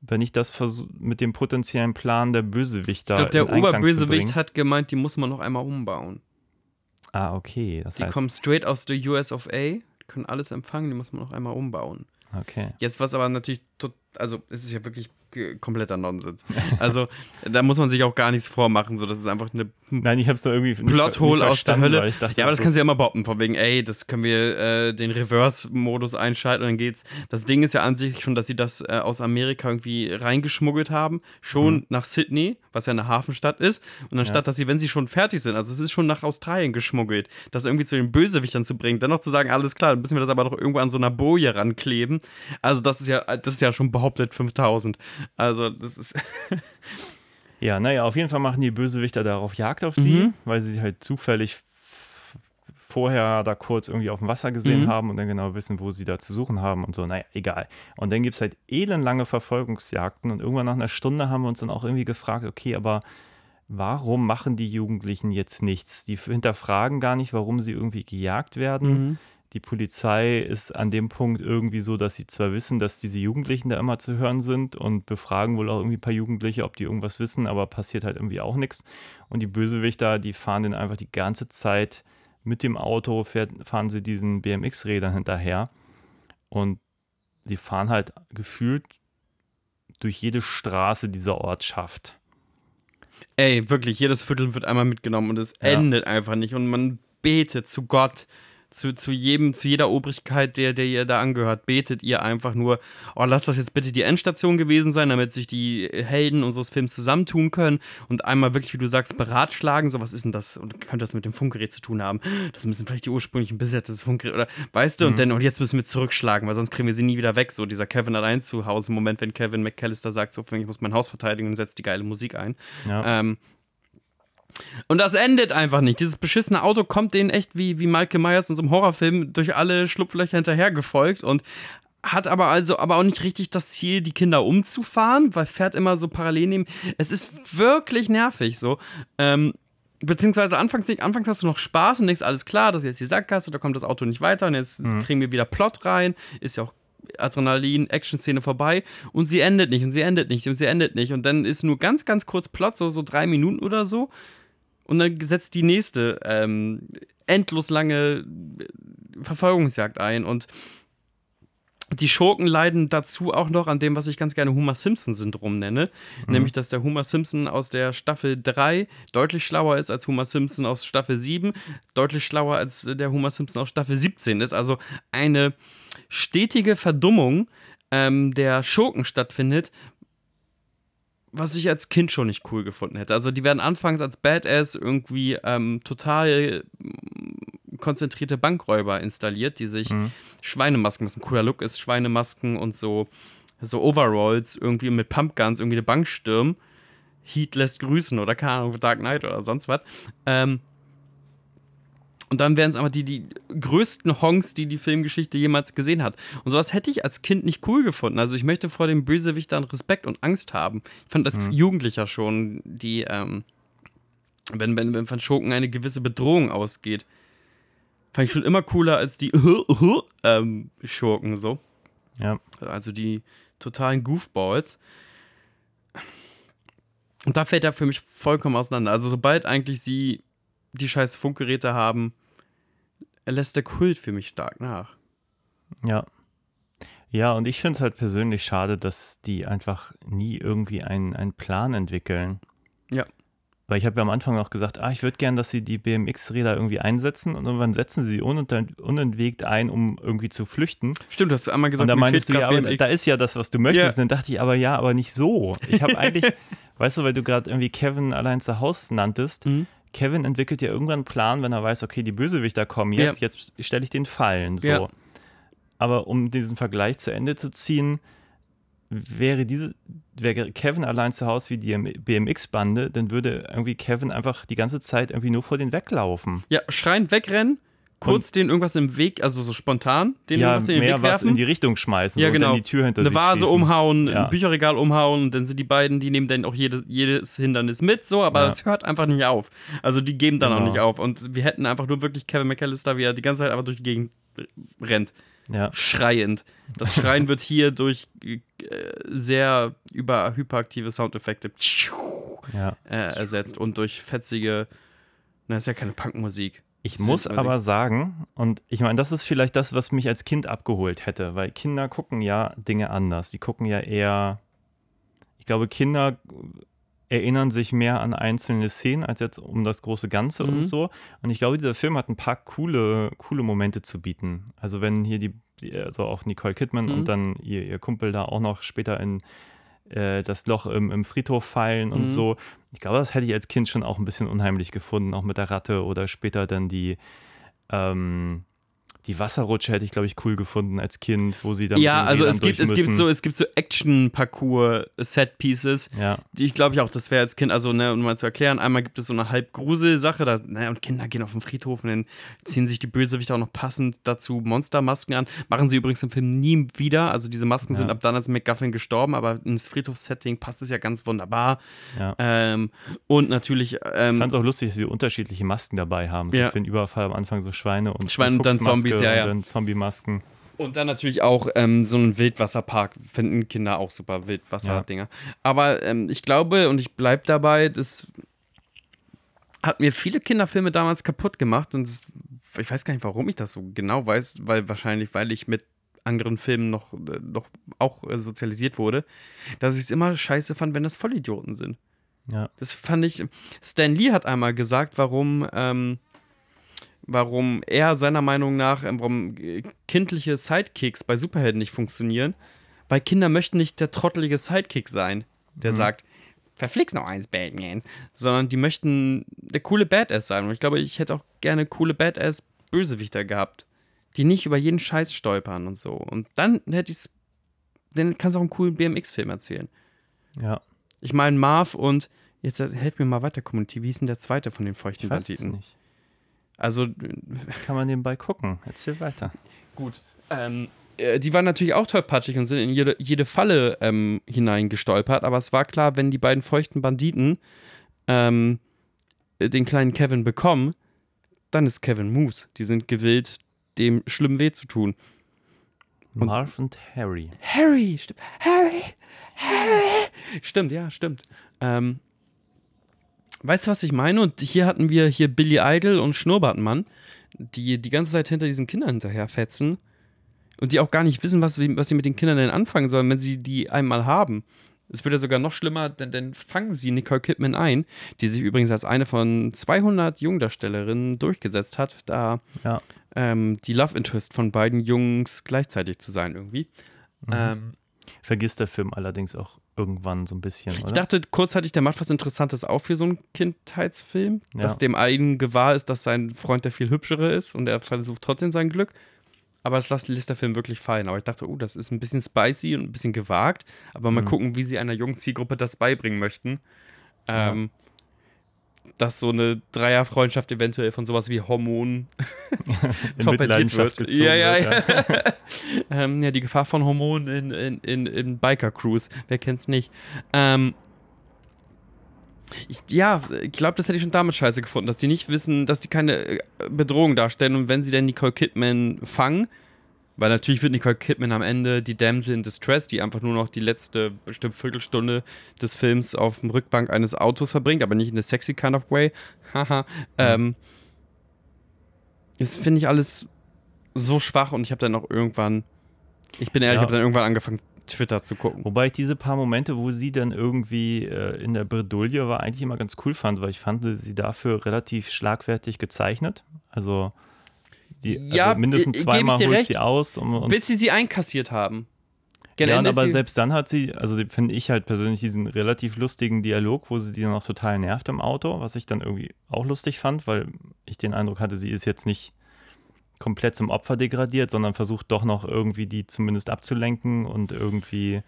wenn ich das mit dem potenziellen Plan der Bösewichter Ich glaube, der Oberbösewicht hat gemeint, die muss man noch einmal umbauen. Ah, okay. Das Die heißt, kommen straight aus der US of A, können alles empfangen, die muss man noch einmal umbauen. okay. Jetzt, was aber natürlich, tot, also es ist ja wirklich ge- kompletter Nonsens. Also da muss man sich auch gar nichts vormachen, so das ist einfach eine Nein, ich habe es da irgendwie Plothole aus der Hölle. dachte, ja, aber das ist- kannst du ja immer behaupten, von wegen, ey, das können wir äh, den Reverse-Modus einschalten und dann geht's. Das Ding ist ja an sich schon, dass sie das äh, aus Amerika irgendwie reingeschmuggelt haben, schon nach Sydney, was ja eine Hafenstadt ist. Und anstatt, dass sie, wenn sie schon fertig sind, also es ist schon nach Australien geschmuggelt, das irgendwie zu den Bösewichtern zu bringen, dann noch zu sagen, alles klar, dann müssen wir das aber doch irgendwo an so einer Boje rankleben. Also das ist ja, das ist ja schon behauptet 5000. Also das ist, Ja, naja, auf jeden Fall machen die Bösewichter darauf Jagd auf die, Mhm. weil sie halt zufällig vorher da kurz irgendwie auf dem Wasser gesehen Mhm. haben und dann genau wissen, wo sie da zu suchen haben und so. Naja, egal. Und dann gibt es halt elendlange Verfolgungsjagden und irgendwann nach einer Stunde haben wir uns dann auch irgendwie gefragt, okay, aber warum machen die Jugendlichen jetzt nichts? Die hinterfragen gar nicht, warum sie irgendwie gejagt werden. Die Polizei ist an dem Punkt irgendwie so, dass sie zwar wissen, dass diese Jugendlichen da immer zu hören sind und befragen wohl auch irgendwie ein paar Jugendliche, ob die irgendwas wissen, aber passiert halt irgendwie auch nichts. Und die Bösewichter, die fahren den einfach die ganze Zeit mit dem Auto, fahren sie diesen BMX-Rädern hinterher und sie fahren halt gefühlt durch jede Straße dieser Ortschaft. Ey, wirklich, jedes Viertel wird einmal mitgenommen und es Ja. endet einfach nicht. Und man betet zu Gott, zu, zu jedem, zu jeder Obrigkeit, der, der ihr da angehört, betet ihr einfach nur, oh, lass das jetzt bitte die Endstation gewesen sein, damit sich die Helden unseres Films zusammentun können und einmal wirklich, wie du sagst, beratschlagen, so was ist denn das und könnte das mit dem Funkgerät zu tun haben? Das müssen vielleicht die ursprünglichen Besitzer des Funkgeräts oder weißt du, und dann, und jetzt müssen wir zurückschlagen, weil sonst kriegen wir sie nie wieder weg. So dieser Kevin allein zu Hause, im Moment, wenn Kevin McAllister sagt, so, ich muss mein Haus verteidigen und setzt die geile Musik ein. Ja. Ähm, und das endet einfach nicht. Dieses beschissene Auto kommt denen echt wie, wie Michael Myers in so einem Horrorfilm durch alle Schlupflöcher hinterher gefolgt und hat aber also aber auch nicht richtig das Ziel, die Kinder umzufahren, weil fährt immer so parallel neben. Es ist wirklich nervig so. Ähm, beziehungsweise anfangs nicht, anfangs hast du noch Spaß und denkst, alles klar, das ist jetzt die Sackgasse, da kommt das Auto nicht weiter und jetzt kriegen wir wieder Plot rein, ist ja auch Adrenalin, Action-Szene vorbei und sie endet nicht und sie endet nicht und sie endet nicht und dann ist nur ganz, ganz kurz Plot, so, so drei Minuten oder so und dann setzt die nächste ähm, endlos lange Verfolgungsjagd ein und die Schurken leiden dazu auch noch an dem, was ich ganz gerne Homer Simpson-Syndrom nenne. Nämlich, dass der Homer Simpson aus der Staffel 3 deutlich schlauer ist als Homer Simpson aus Staffel 7, deutlich schlauer als der Homer Simpson aus Staffel 17 ist. Also eine stetige Verdummung ähm, der Schurken stattfindet, was ich als Kind schon nicht cool gefunden hätte. Also die werden anfangs als Badass irgendwie ähm, total mm, konzentrierte Bankräuber installiert, die sich Mhm. Schweinemasken, was ein cooler Look ist, Schweinemasken und so, so Overalls irgendwie mit Pumpguns irgendwie eine Bank stürmen. Heat lässt grüßen oder keine Ahnung, Dark Knight oder sonst was. Ähm, und dann wären es aber die, die größten Honks, die die Filmgeschichte jemals gesehen hat. Und sowas hätte ich als Kind nicht cool gefunden. Also ich möchte vor dem Bösewicht dann Respekt und Angst haben. Ich fand als Jugendlicher schon, die, ähm, wenn, wenn, wenn von Schurken eine gewisse Bedrohung ausgeht, fand ich schon immer cooler als die ähm, Schurken so. Ja. Also die totalen Goofballs. Und da fällt er für mich vollkommen auseinander. Also sobald eigentlich sie die scheiß Funkgeräte haben, lässt der Kult für mich stark nach. Ja. Ja, und ich finde es halt persönlich schade, dass die einfach nie irgendwie einen, einen Plan entwickeln. Ja. Weil ich habe ja am Anfang auch gesagt, ah, ich würde gern, dass sie die BMX-Räder irgendwie einsetzen und irgendwann setzen sie unent unentwegt ein, um irgendwie zu flüchten. Stimmt, du hast einmal gesagt, und da mir meinst du, ja, BMX. da ist ja das, was du möchtest. Ja. Und dann dachte ich, aber ja, aber nicht so. Ich habe eigentlich, weißt du, weil du gerade irgendwie Kevin allein zu Hause nanntest, Mhm. Kevin entwickelt ja irgendwann einen Plan, wenn er weiß, okay, die Bösewichter kommen jetzt, jetzt stelle ich den Fallen. So. Ja. Aber um diesen Vergleich zu Ende zu ziehen, wäre diese, wäre Kevin allein zu Hause wie die BMX-Bande, dann würde irgendwie Kevin einfach die ganze Zeit irgendwie nur vor den weglaufen. Ja, schreiend wegrennen, kurz den irgendwas im Weg, also so spontan, den ja, irgendwas in den mehr Weg was werfen. in die Richtung schmeißen ja, genau. und dann die Tür hinter Eine sich Vase schließen. umhauen, Ja. ein Bücherregal umhauen und dann sind die beiden, die nehmen dann auch jede, jedes Hindernis mit, so, aber Ja. es hört einfach nicht auf. Also die geben dann auch Genau. nicht auf. Und wir hätten einfach nur wirklich Kevin McAllister, wie er die ganze Zeit einfach durch die Gegend rennt. Ja. Schreiend. Das Schreien wird hier durch äh, sehr über hyperaktive Soundeffekte Ja. äh, ersetzt und durch fetzige. Na, ist ja keine Punkmusik. Ich muss aber sagen, und ich meine, das ist vielleicht das, was mich als Kind abgeholt hätte, weil Kinder gucken ja Dinge anders. Die gucken ja eher, ich glaube, Kinder erinnern sich mehr an einzelne Szenen als jetzt um das große Ganze Mhm. und so. Und ich glaube, dieser Film hat ein paar coole, coole Momente zu bieten. Also wenn hier die, die also auch Nicole Kidman Mhm. und dann ihr, ihr Kumpel da auch noch später in äh, das Loch im, im Friedhof fallen und Mhm. so. Ich glaube, das hätte ich als Kind schon auch ein bisschen unheimlich gefunden, auch mit der Ratte oder später dann die, ähm, die Wasserrutsche hätte ich, glaube ich, cool gefunden als Kind, wo sie dann Ja, also Rädern es gibt, es gibt so, es gibt so Action-Parcours-Set-Pieces, Ja, die ich glaube ich auch, das wäre als Kind, also ne, um mal zu erklären, einmal gibt es so eine halb Grusel-Sache, da, ne, und Kinder gehen auf den Friedhof und dann ziehen sich die Bösewichter auch noch passend dazu Monstermasken an. Machen sie übrigens im Film nie wieder, also diese Masken Ja. sind ab dann als McGuffin gestorben, aber ins Friedhofssetting passt es ja ganz wunderbar. ja. Ähm, und natürlich, Ich ähm, fand es auch lustig, dass sie unterschiedliche Masken dabei haben. So Ja. für den Überfall am Anfang so Schweine und Schweine und dann Fuchsmaske Zombies, ja, ja. Und dann Zombie-Masken. Und dann natürlich auch ähm, so ein Wildwasserpark finden Kinder auch super, Wildwasserdinger. Aber ähm, ich glaube, und ich bleibe dabei, das hat mir viele Kinderfilme damals kaputt gemacht. Und das, ich weiß gar nicht, warum ich das so genau weiß, weil wahrscheinlich, weil ich mit anderen Filmen noch, äh, noch auch äh, sozialisiert wurde, dass ich es immer scheiße fand, wenn das Vollidioten sind. Ja. Das fand ich. Stan Lee hat einmal gesagt, warum, ähm, warum er seiner Meinung nach, ähm, warum äh, kindliche Sidekicks bei Superhelden nicht funktionieren. Weil Kinder möchten nicht der trottelige Sidekick sein, der sagt, verflixt noch eins, Batman. Sondern die möchten der coole Badass sein. Und ich glaube, ich hätte auch gerne coole Badass-Bösewichter gehabt, die nicht über jeden Scheiß stolpern und so. Und dann hätte ich es. Dann kannst du auch einen coolen BMX-Film erzählen. Ja. Ich meine, Marv und, jetzt äh, helft mir mal weiter, Community, wie ist denn der zweite von den feuchten Ich weiß es Banditen? nicht. Also, Kann man nebenbei gucken. Erzähl weiter. gut. Ähm, äh, die waren natürlich auch tollpatschig und sind in jede, jede Falle ähm, hineingestolpert, aber es war klar, wenn die beiden feuchten Banditen ähm, äh, den kleinen Kevin bekommen, dann ist Kevin Moose. Die sind gewillt, dem schlimm weh zu tun. Und- Marv und Harry. Harry, stimmt. Harry, Harry. Stimmt, ja, stimmt. Ähm, weißt du, was ich meine? Und hier hatten wir hier Billy Idol und Schnurrbartmann, die die ganze Zeit hinter diesen Kindern hinterherfetzen und die auch gar nicht wissen, was, was sie mit den Kindern denn anfangen sollen, wenn sie die einmal haben. Es wird ja sogar noch schlimmer, denn dann fangen sie Nicole Kidman ein, die sich übrigens als eine von 200 Jungdarstellerinnen durchgesetzt hat, da Ja. ähm, die Love Interest von beiden Jungs gleichzeitig zu sein irgendwie. Ähm, Vergisst der Film allerdings auch irgendwann so ein bisschen, oder? Ich dachte kurzzeitig, der macht was Interessantes auch für so einen Kindheitsfilm, Ja. dass dem einen gewahr ist, dass sein Freund der viel hübschere ist und er versucht trotzdem sein Glück. Aber das lässt, der Film wirklich fallen. Aber ich dachte, oh, das ist ein bisschen spicy und ein bisschen gewagt. Aber Mhm. mal gucken, wie sie einer jungen Zielgruppe das beibringen möchten. Ähm, Dass so eine Dreierfreundschaft eventuell von sowas wie Hormonen torpediert wird. gezogen Ja, ja, ja. ähm, ja, die Gefahr von Hormonen in, in, in, in Biker-Crews. Wer kennt's nicht? Ähm, ich, ja, ich glaube, das hätte ich schon damit scheiße gefunden, dass die nicht wissen, dass die keine äh, Bedrohung darstellen und wenn sie dann Nicole Kidman fangen, weil natürlich wird Nicole Kidman am Ende die Damsel in Distress, die einfach nur noch die letzte bestimmt Viertelstunde des Films auf dem Rückbank eines Autos verbringt, aber nicht in a sexy kind of way. Haha. ähm, das finde ich alles so schwach und ich habe dann auch irgendwann, ich bin ehrlich, ich Ja. habe dann irgendwann angefangen, Twitter zu gucken. Wobei ich diese paar Momente, wo sie dann irgendwie äh, in der Bredouille war, eigentlich immer ganz cool fand, weil ich fand sie dafür relativ schlagfertig gezeichnet. Also, die, Ja, also mindestens zweimal holt recht. sie aus. Und, und, Bis sie sie einkassiert haben. Gegen ja, aber selbst dann hat sie, also finde ich halt persönlich diesen relativ lustigen Dialog, wo sie die dann auch total nervt im Auto, was ich dann irgendwie auch lustig fand, weil ich den Eindruck hatte, sie ist jetzt nicht komplett zum Opfer degradiert, sondern versucht doch noch irgendwie die zumindest abzulenken und irgendwie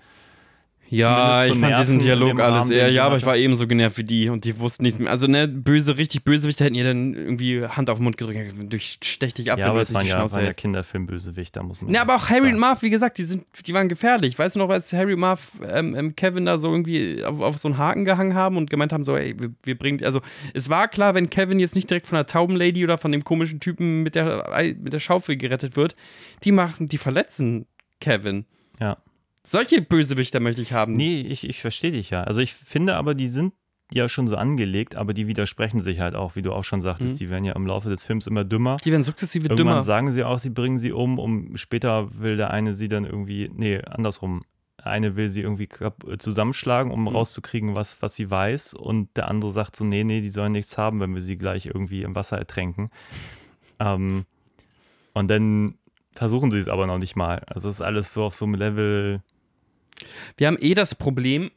Ja, ich fand diesen Dialog alles eher. Ja, aber ich war ebenso genervt wie die und die wussten nichts mehr. Also, ne, böse, richtig Bösewichte hätten ihr dann irgendwie Hand auf den Mund gedrückt. Durchstech dich ab, Ja, wenn aber du waren die ja, Schnauze waren ja hältst. Kinderfilmbösewichter, muss man Ne, aber auch Harry sagen. und Marv, wie gesagt, die, sind, die waren gefährlich. Weißt du noch, als Harry und Marv ähm, ähm, Kevin da so irgendwie auf, auf so einen Haken gehangen haben und gemeint haben, so, ey, wir, wir bringen, also es war klar, wenn Kevin jetzt nicht direkt von der Taubenlady oder von dem komischen Typen mit der, mit der Schaufel gerettet wird, die machen, die verletzen Kevin. Ja. Solche Bösewichter möchte ich haben. Nee, ich, ich verstehe dich ja. Also ich finde aber, die sind ja schon so angelegt, aber die widersprechen sich halt auch, wie du auch schon sagtest. Mhm. Die werden ja im Laufe des Films immer dümmer. Die werden sukzessive Irgendwann dümmer. sagen sie auch, sie bringen sie um, um später will der eine sie dann irgendwie, nee, andersrum. Der eine will sie irgendwie zusammenschlagen, um Mhm. rauszukriegen, was, was sie weiß. Und der andere sagt so, nee, nee, die sollen nichts haben, wenn wir sie gleich irgendwie im Wasser ertränken. Ähm, und dann versuchen sie es aber noch nicht mal. Also es ist alles so auf so einem Level, Wir haben eh das Problem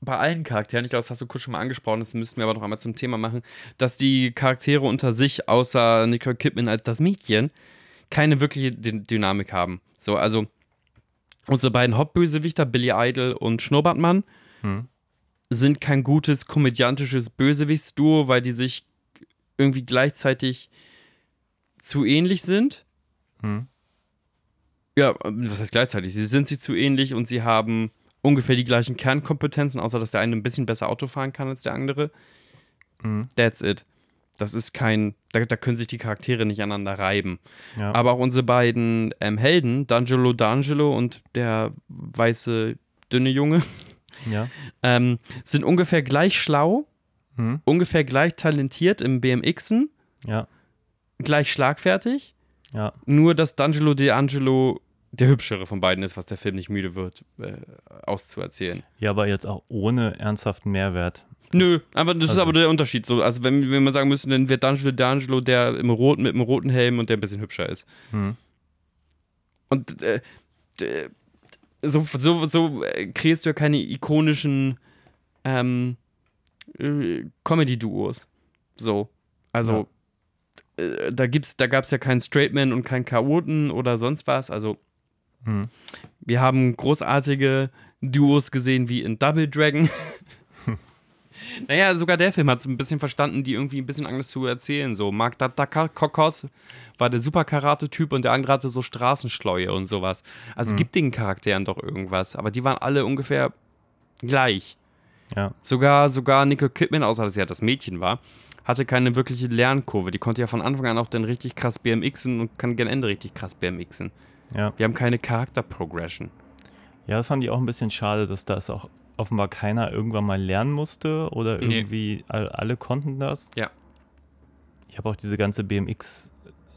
bei allen Charakteren, ich glaube, das hast du kurz schon mal angesprochen, das müssten wir aber noch einmal zum Thema machen, dass die Charaktere unter sich, außer Nicole Kidman als das Mädchen, keine wirkliche Dy- Dynamik haben. So, also unsere beiden Hauptbösewichter, Billy Idol und Schnurrbartmann, Hm. sind kein gutes komödiantisches Bösewichtsduo, weil die sich irgendwie gleichzeitig zu ähnlich sind. hm, Ja, was heißt gleichzeitig? Sie sind sich zu ähnlich und sie haben ungefähr die gleichen Kernkompetenzen, außer dass der eine ein bisschen besser Auto fahren kann als der andere. hm, That's it. Das ist kein, da, da können sich die Charaktere nicht aneinander reiben. ja. Aber auch unsere beiden ähm, Helden, D'Angelo D'Angelo und der weiße, dünne Junge, ja. ähm, sind ungefähr gleich schlau, Hm, ungefähr gleich talentiert im BMXen, ja. gleich schlagfertig. Nur, dass D'Angelo D'Angelo der hübschere von beiden ist, was der Film nicht müde wird, äh, auszuerzählen. Ja, aber jetzt auch ohne ernsthaften Mehrwert. Nö, aber das ist Also- aber der Unterschied. So, also wenn, wenn man sagen müsste, dann wird D'Angelo D'Angelo der im roten, mit dem roten Helm und der ein bisschen hübscher ist. Hm. Und äh, so, so, so äh, kreierst du ja keine ikonischen ähm, äh, Comedy-Duos. So. Also, äh, da, gibt's, da gab es ja keinen Straightman und keinen Chaoten oder sonst was. Also, Hm. wir haben großartige Duos gesehen wie in Double Dragon. naja, sogar der Film hat es ein bisschen verstanden, die irgendwie ein bisschen Angst zu erzählen. So, Mark Dataka Kokos war der Super-Karate-Typ und der andere hatte so Straßenschleue und sowas. Also Mhm. gibt den Charakteren doch irgendwas, aber die waren alle ungefähr gleich. Ja. Sogar, sogar Nicole Kidman, außer dass sie halt das Mädchen war, hatte keine wirkliche Lernkurve. Die konnte ja von Anfang an auch dann richtig krass BMXen und kann gen Ende richtig krass BMXen. Ja. Wir haben keine Charakter-Progression. Ja, das fand ich auch ein bisschen schade, dass das auch offenbar keiner irgendwann mal lernen musste oder Nee. irgendwie all, alle konnten das. Ja. Ich habe auch diese ganze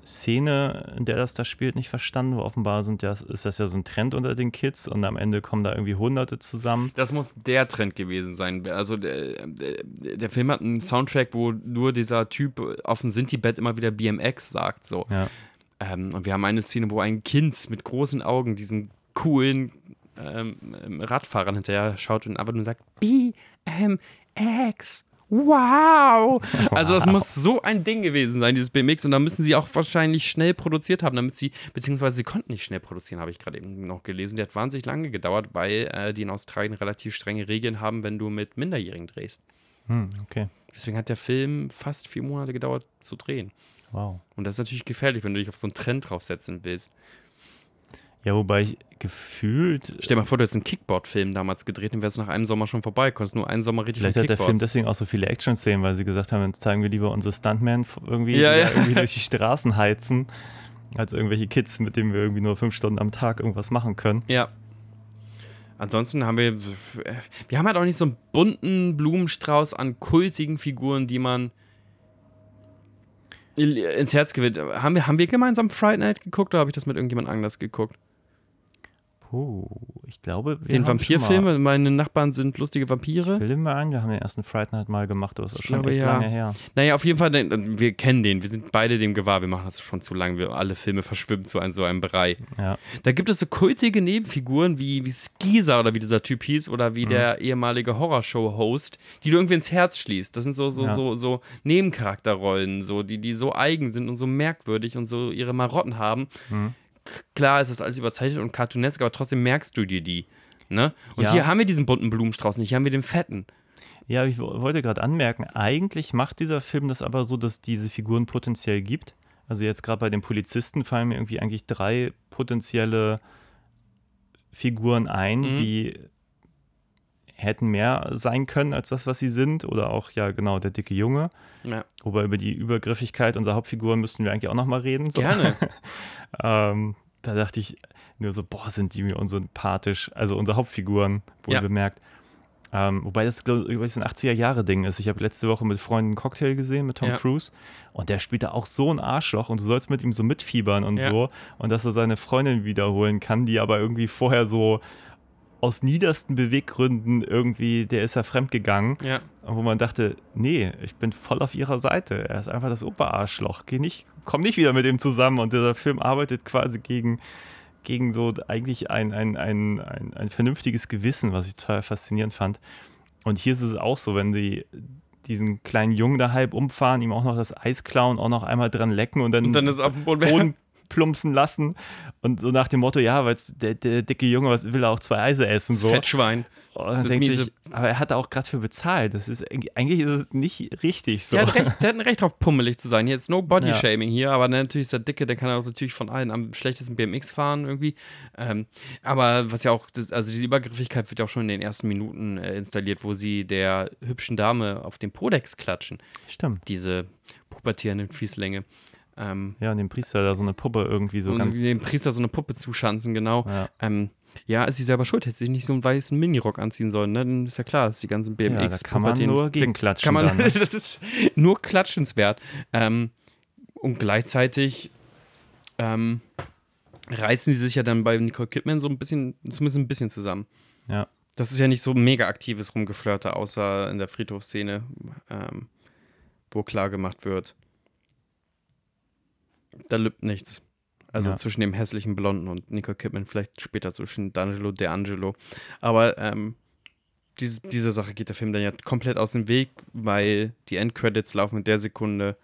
BMX-Szene, in der das da spielt, nicht verstanden. Weil offenbar sind ja, ist das ja so ein Trend unter den Kids und am Ende kommen da irgendwie Hunderte zusammen. Das muss der Trend gewesen sein. Also der, der, der Film hat einen Soundtrack, wo nur dieser Typ auf dem Sinti-Bett immer wieder BMX sagt. So. Ja. Ähm, und wir haben eine Szene, wo ein Kind mit großen Augen diesen coolen ähm, Radfahrern hinterher schaut und einfach nur sagt, BMX. Wow! Also das muss so ein Ding gewesen sein, dieses BMX. Und da müssen sie auch wahrscheinlich schnell produziert haben, damit sie, beziehungsweise sie konnten nicht schnell produzieren, habe ich gerade eben noch gelesen. Die hat wahnsinnig lange gedauert, weil äh, die in Australien relativ strenge Regeln haben, wenn du mit Minderjährigen drehst. Hm, okay. Deswegen hat der Film fast vier Monate gedauert zu drehen. Wow. Und das ist natürlich gefährlich, wenn du dich auf so einen Trend draufsetzen willst. Ja, wobei ich gefühlt. Stell dir mal vor, du hättest einen Kickboard-Film damals gedreht und wärst nach einem Sommer schon vorbei, konntest nur einen Sommer richtig Vielleicht hat der Film deswegen auch so viele Action-Szenen, weil sie gesagt haben, jetzt zeigen wir lieber unsere Stuntmen irgendwie, Ja, ja. irgendwie durch die Straßen heizen, als irgendwelche Kids, mit denen wir irgendwie nur fünf Stunden am Tag irgendwas machen können. Ja. Ansonsten haben wir, wir haben halt auch nicht so einen bunten Blumenstrauß an kultigen Figuren, die man ins Herz gewinnt. Haben wir, haben wir gemeinsam Friday Night geguckt oder habe ich das mit irgendjemand anders geguckt? Puh, ich glaube, wir Den Vampirfilm, mal- meine Nachbarn sind lustige Vampire. Bilde mir ein, wir haben den ersten Friday Night mal gemacht, aber das ist Ich schon glaube, echt ja. lange her. Naja, auf jeden Fall, den, wir kennen den, wir sind beide dem gewahr, wir machen das schon zu lange, wir alle Filme verschwimmen zu einem, so einem Brei. Ja. Da gibt es so kultige Nebenfiguren wie, wie Skeezer oder wie dieser Typ hieß oder Mhm. wie der ehemalige Horrorshow-Host, die du irgendwie ins Herz schließt. Das sind so, so, Ja. so, so Nebencharakterrollen, so, die, die so eigen sind und so merkwürdig und so ihre Marotten haben. Mhm. Klar ist das alles überzeichnet und cartoonesk, aber trotzdem merkst du dir die. Ne? Und Ja. hier haben wir diesen bunten Blumenstrauß nicht, hier haben wir den fetten. Ja, ich wo- wollte gerade anmerken, eigentlich macht dieser Film das aber so, dass diese Figuren potenziell gibt. Also jetzt gerade bei den Polizisten fallen mir irgendwie eigentlich drei potenzielle Figuren ein, Mhm. die hätten mehr sein können als das, was sie sind. Oder auch, ja genau, der dicke Junge. Ja. Wobei über die Übergriffigkeit unserer Hauptfiguren müssten wir eigentlich auch nochmal reden. So. Gerne. Ähm, da dachte ich nur so, boah, sind die mir unsympathisch. Also unsere Hauptfiguren, wohl Ja. bemerkt. Ähm, wobei das, glaube ich, so ein 80er-Jahre-Ding ist. Ich habe letzte Woche mit Freunden einen Cocktail gesehen mit Tom Ja. Cruise und der spielt da auch so ein Arschloch und du sollst mit ihm so mitfiebern und Ja. so und dass er seine Freundin wiederholen kann, die aber irgendwie vorher so aus niedersten Beweggründen irgendwie, der ist ja fremdgegangen, ja. und wo man dachte, nee, ich bin voll auf ihrer Seite. Er ist einfach das Oberarschloch. Geh nicht, komm nicht wieder mit ihm zusammen. Und dieser Film arbeitet quasi gegen, gegen so eigentlich ein, ein, ein, ein, ein vernünftiges Gewissen, was ich total faszinierend fand. Und hier ist es auch so, wenn sie diesen kleinen Jungen da halb umfahren, ihm auch noch das Eis klauen, auch noch einmal dran lecken und dann, Und dann ist auf dem Boden. Boden plumpsen lassen. Und so nach dem Motto, ja, weil der, der dicke Junge was will er auch zwei Eise essen. So. Fettschwein. Dann Das denkt miese- sich, aber er hat da auch gerade für bezahlt. Das ist eigentlich- ist es nicht richtig so. Der hat, recht, der hat ein Recht drauf, pummelig zu sein. Jetzt no Body Ja. Shaming hier, aber natürlich ist der Dicke, der kann auch natürlich von allen am schlechtesten BMX fahren irgendwie. Ähm, aber was ja auch, das, also diese Übergriffigkeit wird ja auch schon in den ersten Minuten äh, installiert, wo sie der hübschen Dame auf den Podex klatschen. Stimmt. Diese pubertierenden Fieslinge. Ähm, Ja, und dem Priester da so eine Puppe irgendwie so und ganz. dem Priester so eine Puppe zuschanzen, genau. Ja. Ähm, ja, ist sie selber schuld. Hätte sie nicht so einen weißen Minirock anziehen sollen, ne? Dann ist ja klar, dass die ganzen BMX. Ja, da kann man nur gegenklatschen Kann man, dann, ne? das ist nur klatschenswert. Ähm, und gleichzeitig ähm, reißen sie sich ja dann bei Nicole Kidman so ein bisschen, zumindest ein bisschen zusammen. Ja. Das ist ja nicht so mega aktives Rumgeflirte, außer in der Friedhofsszene, ähm, wo klar gemacht wird, da lübt nichts. Also Ja. zwischen dem hässlichen Blonden und Nicole Kidman, vielleicht später zwischen D'Angelo, D'Angelo. Aber ähm, diese, diese Sache geht der Film dann ja komplett aus dem Weg, weil die Endcredits laufen in der Sekunde,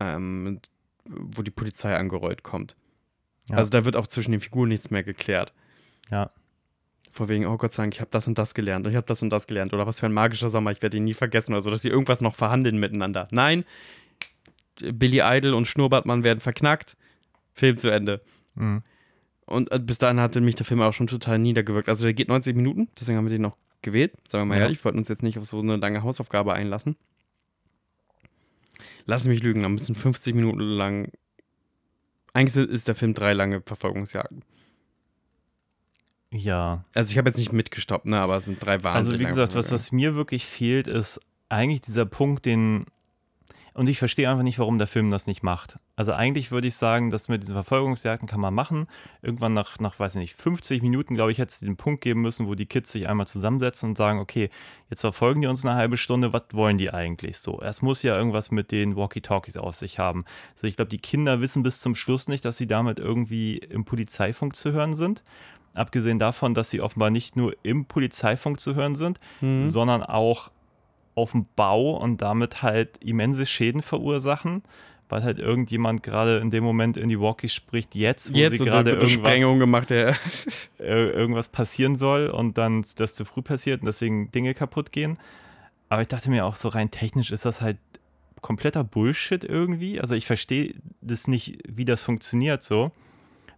ähm, wo die Polizei angerollt kommt. Ja. Also da wird auch zwischen den Figuren nichts mehr geklärt. Ja. Vor wegen, oh Gott sei Dank, ich habe das und das gelernt und ich habe das und das gelernt. Oder was für ein magischer Sommer, ich werde ihn nie vergessen oder so, dass sie irgendwas noch verhandeln miteinander. Nein, Billy Idol und Schnurrbartmann werden verknackt. Film zu Ende. Mhm. Und äh, bis dahin hatte mich der Film auch schon total niedergewirkt. Also der geht 90 Minuten, deswegen haben wir den auch gewählt. Sagen wir mal Ja. ehrlich, wir wollten uns jetzt nicht auf so eine lange Hausaufgabe einlassen. Lass mich lügen, da müssen 50 Minuten lang. Eigentlich ist der Film drei lange Verfolgungsjagden. Ja. Also ich habe jetzt nicht mitgestoppt, ne, aber es sind drei wahnsinnig Also wie gesagt, was, was mir wirklich fehlt, ist eigentlich dieser Punkt, den. Und ich verstehe einfach nicht, warum der Film das nicht macht. Also eigentlich würde ich sagen, dass mit diesen Verfolgungsjagden kann man machen. Irgendwann nach, nach weiß ich nicht, 50 Minuten, glaube ich, hätte es den Punkt geben müssen, wo die Kids sich einmal zusammensetzen und sagen, okay, jetzt verfolgen die uns eine halbe Stunde, was wollen die eigentlich so? Es muss ja irgendwas mit den Walkie-Talkies auf sich haben. So, ich glaube, die Kinder wissen bis zum Schluss nicht, dass sie damit irgendwie im Polizeifunk zu hören sind. Abgesehen davon, dass sie offenbar nicht nur im Polizeifunk zu hören sind, sondern auch auf dem Bau und damit halt immense Schäden verursachen, weil halt irgendjemand gerade in dem Moment in die Walkies spricht, jetzt, wo Jetzt sie gerade irgendwas, Sprengung gemacht. Ja. irgendwas passieren soll und dann das zu früh passiert und deswegen Dinge kaputt gehen. Aber ich dachte mir auch, so rein technisch ist das halt kompletter Bullshit irgendwie. Also ich verstehe das nicht, wie das funktioniert so.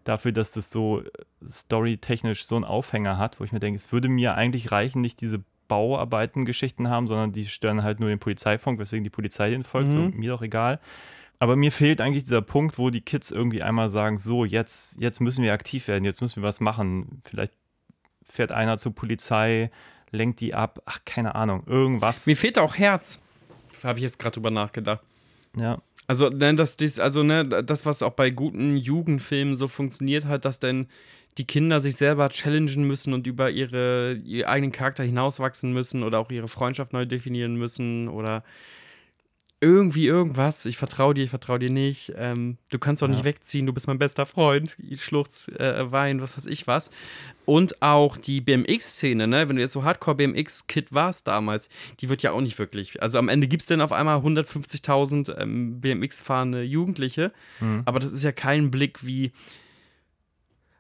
Dafür, dass das so äh, storytechnisch so einen Aufhänger hat, wo ich mir denke, es würde mir eigentlich reichen, nicht diese Bauarbeiten-Geschichten haben, sondern die stören halt nur den Polizeifunk, weswegen die Polizei den folgt, so Mhm. mir doch egal. Aber mir fehlt eigentlich dieser Punkt, wo die Kids irgendwie einmal sagen, so, jetzt, jetzt müssen wir aktiv werden, jetzt müssen wir was machen. Vielleicht fährt einer zur Polizei, lenkt die ab, ach, keine Ahnung, irgendwas. Mir fehlt auch Herz. Habe ich jetzt gerade drüber nachgedacht. Ja, Also, ne, dies, also, ne, das, was auch bei guten Jugendfilmen so funktioniert hat, dass dann die Kinder sich selber challengen müssen und über ihre, ihren eigenen Charakter hinauswachsen müssen oder auch ihre Freundschaft neu definieren müssen oder irgendwie irgendwas. Ich vertraue dir, ich vertraue dir nicht. Ähm, du kannst doch Ja. nicht wegziehen, du bist mein bester Freund. Schluchz, äh, Wein, was weiß ich was. Und auch die BMX-Szene, ne? Wenn du jetzt so Hardcore-BMX-Kid warst damals, die wird ja auch nicht wirklich. Also am Ende gibt es dann auf einmal 150.000 ähm, BMX-fahrende Jugendliche. Mhm. Aber das ist ja kein Blick wie.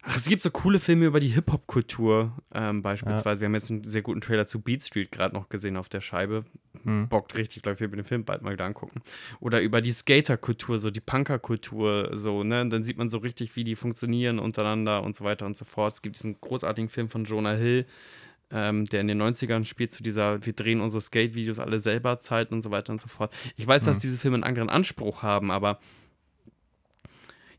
Ach, es gibt so coole Filme über die Hip-Hop-Kultur, ähm, beispielsweise. Wir haben jetzt einen sehr guten Trailer zu Beat Street gerade noch gesehen auf der Scheibe. Hm. Bockt richtig, glaube ich, wir den Film bald mal wieder angucken. Oder über die Skater-Kultur, so die Punker-Kultur, so, ne? Und dann sieht man so richtig, wie die funktionieren untereinander und so weiter und so fort. Es gibt diesen großartigen Film von Jonah Hill, ähm, der in den 90ern spielt, zu dieser, wir drehen unsere Skate-Videos alle selber Zeit und so weiter und so fort. Ich weiß, dass diese Filme einen anderen Anspruch haben, aber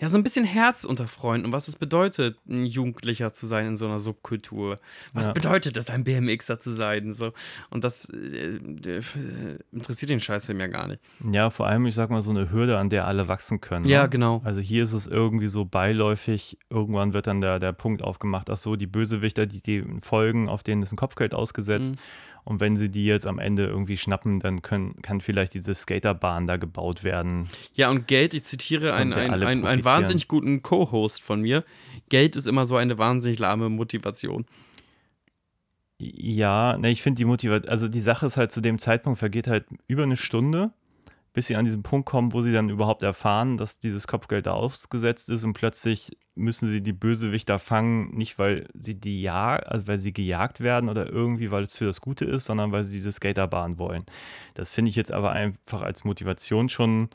ja, so ein bisschen Herz unter Freunden und was es bedeutet, ein Jugendlicher zu sein in so einer Subkultur. Was Ja. bedeutet es, ein BMXer zu sein? So. Und das äh, äh, interessiert den Scheißfilm ja gar nicht. Ja, vor allem, ich sag mal, so eine Hürde, an der alle wachsen können. Ja, ne? genau. Also hier ist es irgendwie so beiläufig, irgendwann wird dann der, der Punkt aufgemacht, ach so, die Bösewichter, die, die folgen, auf denen ist ein Kopfgeld ausgesetzt. Mhm. Und wenn sie die jetzt am Ende irgendwie schnappen, dann können, kann vielleicht diese Skaterbahn da gebaut werden. Ja, und Geld, ich zitiere einen, einen, einen, einen wahnsinnig guten Co-Host von mir. Geld ist immer so eine wahnsinnig lahme Motivation. Ja, ne, ich finde die Motivation, also die Sache ist halt zu dem Zeitpunkt vergeht halt über eine Stunde, bis sie an diesen Punkt kommen, wo sie dann überhaupt erfahren, dass dieses Kopfgeld da ausgesetzt ist und plötzlich müssen sie die Bösewichter fangen, nicht weil sie die ja, also weil sie gejagt werden oder irgendwie, weil es für das Gute ist, sondern weil sie diese Skaterbahn wollen. Das finde ich jetzt aber einfach als Motivation schon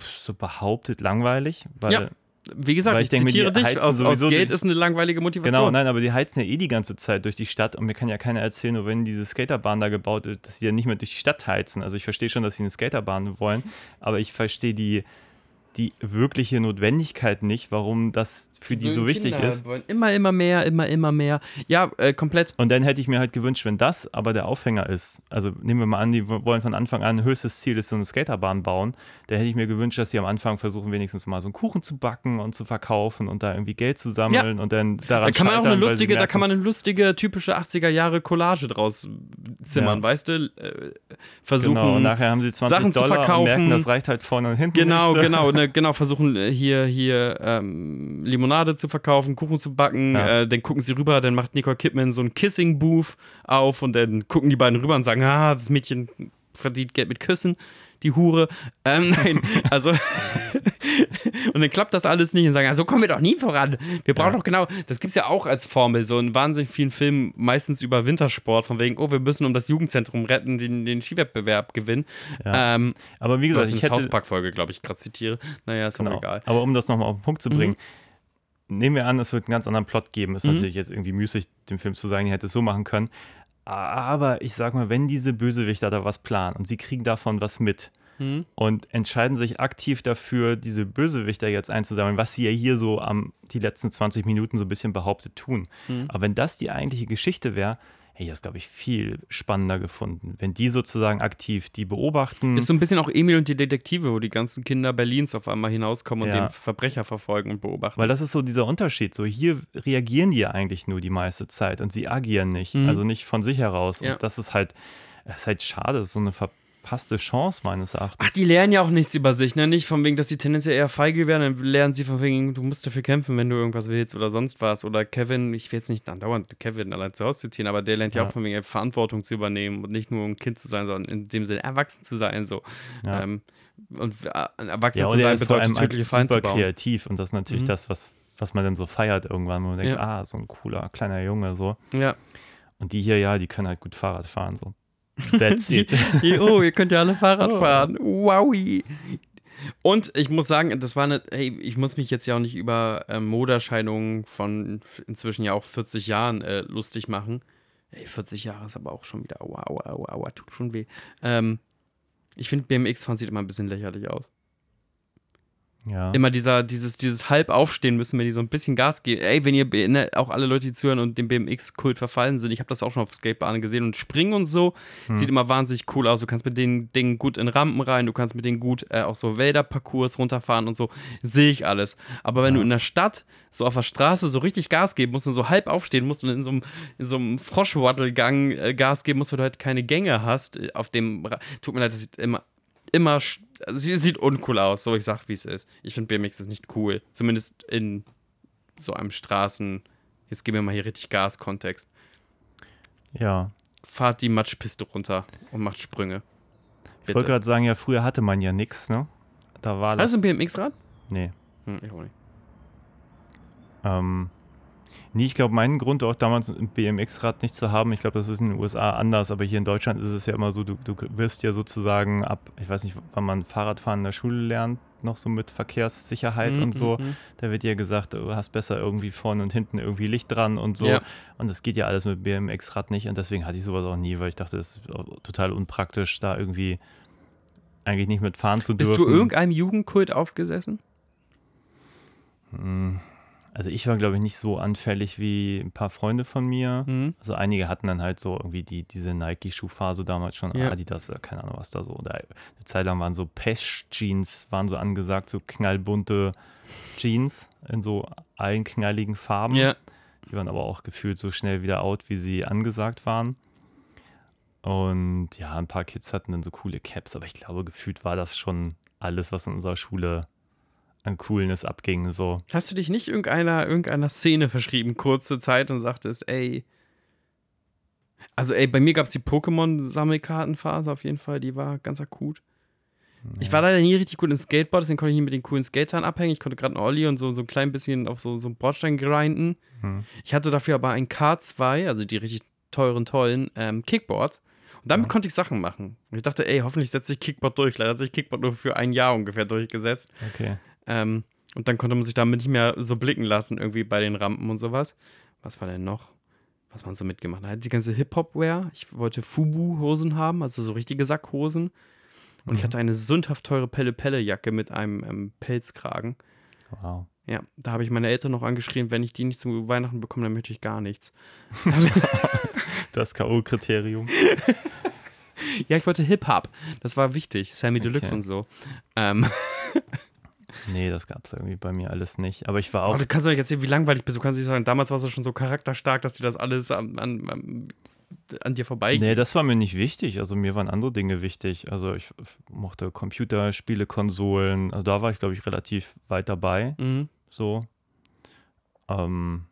so behauptet langweilig, weil Ja, Wie gesagt, Weil ich, ich denke zitiere dich, heizen aus, aus Geld ist eine langweilige Motivation. Genau, nein, aber die heizen ja eh die ganze Zeit durch die Stadt und mir kann ja keiner erzählen, nur wenn diese Skaterbahn da gebaut wird, dass sie ja nicht mehr durch die Stadt heizen. Also ich verstehe schon, dass sie eine Skaterbahn wollen, aber ich verstehe die, die wirkliche Notwendigkeit nicht, warum das für die so wichtig Kinder ist. wollen Immer, immer mehr, immer, immer mehr. Ja, äh, komplett. Und dann hätte ich mir halt gewünscht, wenn das aber der Aufhänger ist, also nehmen wir mal an, die wollen von Anfang an, höchstes Ziel ist so eine Skaterbahn bauen, dann hätte ich mir gewünscht, dass sie am Anfang versuchen, wenigstens mal so einen Kuchen zu backen und zu verkaufen und da irgendwie Geld zu sammeln und dann daran Da kann man auch eine lustige, da merken, kann man eine lustige, typische 80er Jahre Collage draus zimmern, Ja. weißt du? Äh, versuchen. Genau, und nachher haben sie 20 Sachen zu Dollar und verkaufen. merken, das reicht halt vorne und hinten Genau, nicht. so. genau, versuchen äh, hier, hier ähm, Limonade zu verkaufen, Kuchen zu backen, Ja. äh, dann gucken sie rüber, dann macht Nicole Kidman so ein Kissing-Booth auf und dann gucken die beiden rüber und sagen, ah, das Mädchen verdient Geld mit Küssen, die Hure. Ähm, nein, also und dann klappt das alles nicht und sagen, ja, so kommen wir doch nie voran. Wir brauchen Ja. doch genau, das gibt es ja auch als Formel, so in wahnsinnig vielen Filmen, meistens über Wintersport, von wegen, oh, wir müssen um das Jugendzentrum retten, den, den Skiwettbewerb gewinnen. Ja. Ähm, Aber wie was gesagt, ich ich eine hätte, South Park-Folge, glaube ich, gerade zitiere. Naja, ist genau. auch egal. Aber um das nochmal auf den Punkt zu bringen, nehmen wir an, es wird einen ganz anderen Plot geben. Ist Mhm. natürlich jetzt irgendwie müßig, dem Film zu sagen, ihr hättet es so machen können. Aber ich sag mal, wenn diese Bösewichter da was planen und sie kriegen davon was mit Mhm. und entscheiden sich aktiv dafür, diese Bösewichter jetzt einzusammeln, was sie ja hier so am die letzten 20 Minuten so ein bisschen behauptet tun. Mhm. Aber wenn das die eigentliche Geschichte wäre, hey, das glaube ich viel spannender gefunden. Wenn die sozusagen aktiv die beobachten. Ist so ein bisschen auch Emil und die Detektive, wo die ganzen Kinder Berlins auf einmal hinauskommen und Ja. den Verbrecher verfolgen und beobachten. Weil das ist so dieser Unterschied. So hier reagieren die ja eigentlich nur die meiste Zeit und sie agieren nicht. Mhm. Also nicht von sich heraus. Ja. Und das ist halt, das ist halt schade, so eine ver verpasste Chance meines Erachtens. Ach, die lernen ja auch nichts über sich, ne? Nicht von wegen, dass die tendenziell eher feige werden, dann lernen sie von wegen, du musst dafür kämpfen, wenn du irgendwas willst oder sonst was. Oder Kevin, ich will jetzt nicht andauernd Kevin allein zu Hause zitieren, aber der lernt ja, Ja. auch von wegen Verantwortung zu übernehmen und nicht nur ein Kind zu sein, sondern in dem Sinne erwachsen zu sein. So. Ja. Ähm, und äh, ein Erwachsener Ja, zu sein bedeutet, tödliche Feinde zu bauen. kreativ und das ist natürlich Mhm. das, was, was man dann so feiert irgendwann, wo man denkt, ah, so ein cooler kleiner Junge so. Ja. Und die hier, ja, die können halt gut Fahrrad fahren so. That's it. oh, ihr könnt ja alle Fahrrad Oh. fahren. Wowi. Und ich muss sagen, das war eine, hey, ich muss mich jetzt ja auch nicht über ähm, Modeerscheinungen von inzwischen ja auch 40 Jahren äh, lustig machen. Ey, 40 Jahre ist aber auch schon wieder, aua, aua, aua, aua, tut schon weh. Ähm, ich finde, BMX-Fahren sieht immer ein bisschen lächerlich aus. Ja. Immer dieser, dieses, dieses halb aufstehen müssen, wenn die so ein bisschen Gas geben. Ey, wenn ihr, ne, auch alle Leute, die zuhören und dem BMX-Kult verfallen sind, ich habe das auch schon auf Skatebahnen gesehen und Springen und so, sieht immer wahnsinnig cool aus. Du kannst mit den Dingen gut in Rampen rein, du kannst mit denen gut äh, auch so Wälderparcours runterfahren und so, sehe ich alles. Aber wenn du in der Stadt so auf der Straße so richtig Gas geben musst und so halb aufstehen musst und in so einem, in so einem Froschwaddelgang äh, Gas geben musst, weil du halt keine Gänge hast, äh, auf dem, tut mir leid, das sieht immer, immer, also sie sieht uncool aus, so ich sag, wie es ist. Ich finde BMX ist nicht cool, zumindest in so einem Straßen, jetzt geben wir mal hier richtig Gas-Kontext. ja. Fahrt die Matschpiste runter und macht Sprünge. Ich wollte gerade sagen, ja, früher hatte man ja nichts, ne? Da war das. Hast du ein BMX-Rad? nee. Hm, ich auch nicht. Ähm, nee, ich glaube, mein Grund auch damals ein BMX-Rad nicht zu haben, ich glaube, das ist in den USA anders, aber hier in Deutschland ist es ja immer so, du, du wirst ja sozusagen ab, ich weiß nicht, wann man Fahrradfahren in der Schule lernt, noch so mit Verkehrssicherheit Mhm, und so. mhm. Da wird dir gesagt, du hast besser irgendwie vorne und hinten irgendwie Licht dran und so. Ja. Und das geht ja alles mit BMX-Rad nicht und deswegen hatte ich sowas auch nie, weil ich dachte, das ist total unpraktisch, da irgendwie eigentlich nicht mitfahren zu Bist dürfen. du irgendeinem Jugendkult aufgesessen? Hm, Also ich war, glaube ich, nicht so anfällig wie ein paar Freunde von mir. Mhm. Also einige hatten dann halt so irgendwie die, diese Nike-Schuhphase damals schon, Ja. Adidas, oder keine Ahnung, was da so. Oder eine Zeit lang waren so Pesch-Jeans, waren so angesagt, so knallbunte Jeans in so allen knalligen Farben. Ja. Die waren aber auch gefühlt so schnell wieder out, wie sie angesagt waren. Und ja, ein paar Kids hatten dann so coole Caps, aber ich glaube, gefühlt war das schon alles, was in unserer Schule an Coolness abging. So. Hast du dich nicht irgendeiner, irgendeiner Szene verschrieben, kurze Zeit und sagtest, ey. Also, ey, bei mir gab es die Pokémon-Sammelkartenphase auf jeden Fall, die war ganz akut. Ich war leider nie richtig gut im Skateboard, deswegen konnte ich nie mit den coolen Skatern abhängen. Ich konnte gerade einen Olli und so, so ein klein bisschen auf so, so einen Bordstein grinden. Hm. Ich hatte dafür aber ein K2, also die richtig teuren, tollen ähm, Kickboards. Und damit konnte ich Sachen machen. Und ich dachte, ey, hoffentlich setze ich Kickboard durch. Leider hat sich Kickboard nur für ein Jahr ungefähr durchgesetzt. Okay. Ähm, und dann konnte man sich damit nicht mehr so blicken lassen, irgendwie bei den Rampen und sowas. Was war denn noch? Was man so mitgemacht hat. Die ganze Hip-Hop-Wear. Ich wollte Fubu-Hosen haben, also so richtige Sackhosen. Und ich hatte eine sündhaft teure Pelle-Pelle-Jacke mit einem ähm, Pelzkragen. Wow. Ja, da habe ich meine Eltern noch angeschrien, wenn ich die nicht zu Weihnachten bekomme, dann möchte ich gar nichts. Das K.O.-Kriterium. Ja, ich wollte Hip-Hop. Das war wichtig. Sammy Deluxe Okay. und so. Ähm, Nee, das gab es irgendwie bei mir alles nicht. Aber ich war aber auch. du kannst doch nicht erzählen, wie langweilig bist. Du kannst nicht sagen, damals warst du schon so charakterstark, dass dir das alles an, an, an, an dir vorbeigeht. Nee, das war mir nicht wichtig. Also mir waren andere Dinge wichtig. Also ich mochte Computerspiele, Konsolen. Also da war ich, glaube ich, relativ weit dabei. Mhm. So. Ähm,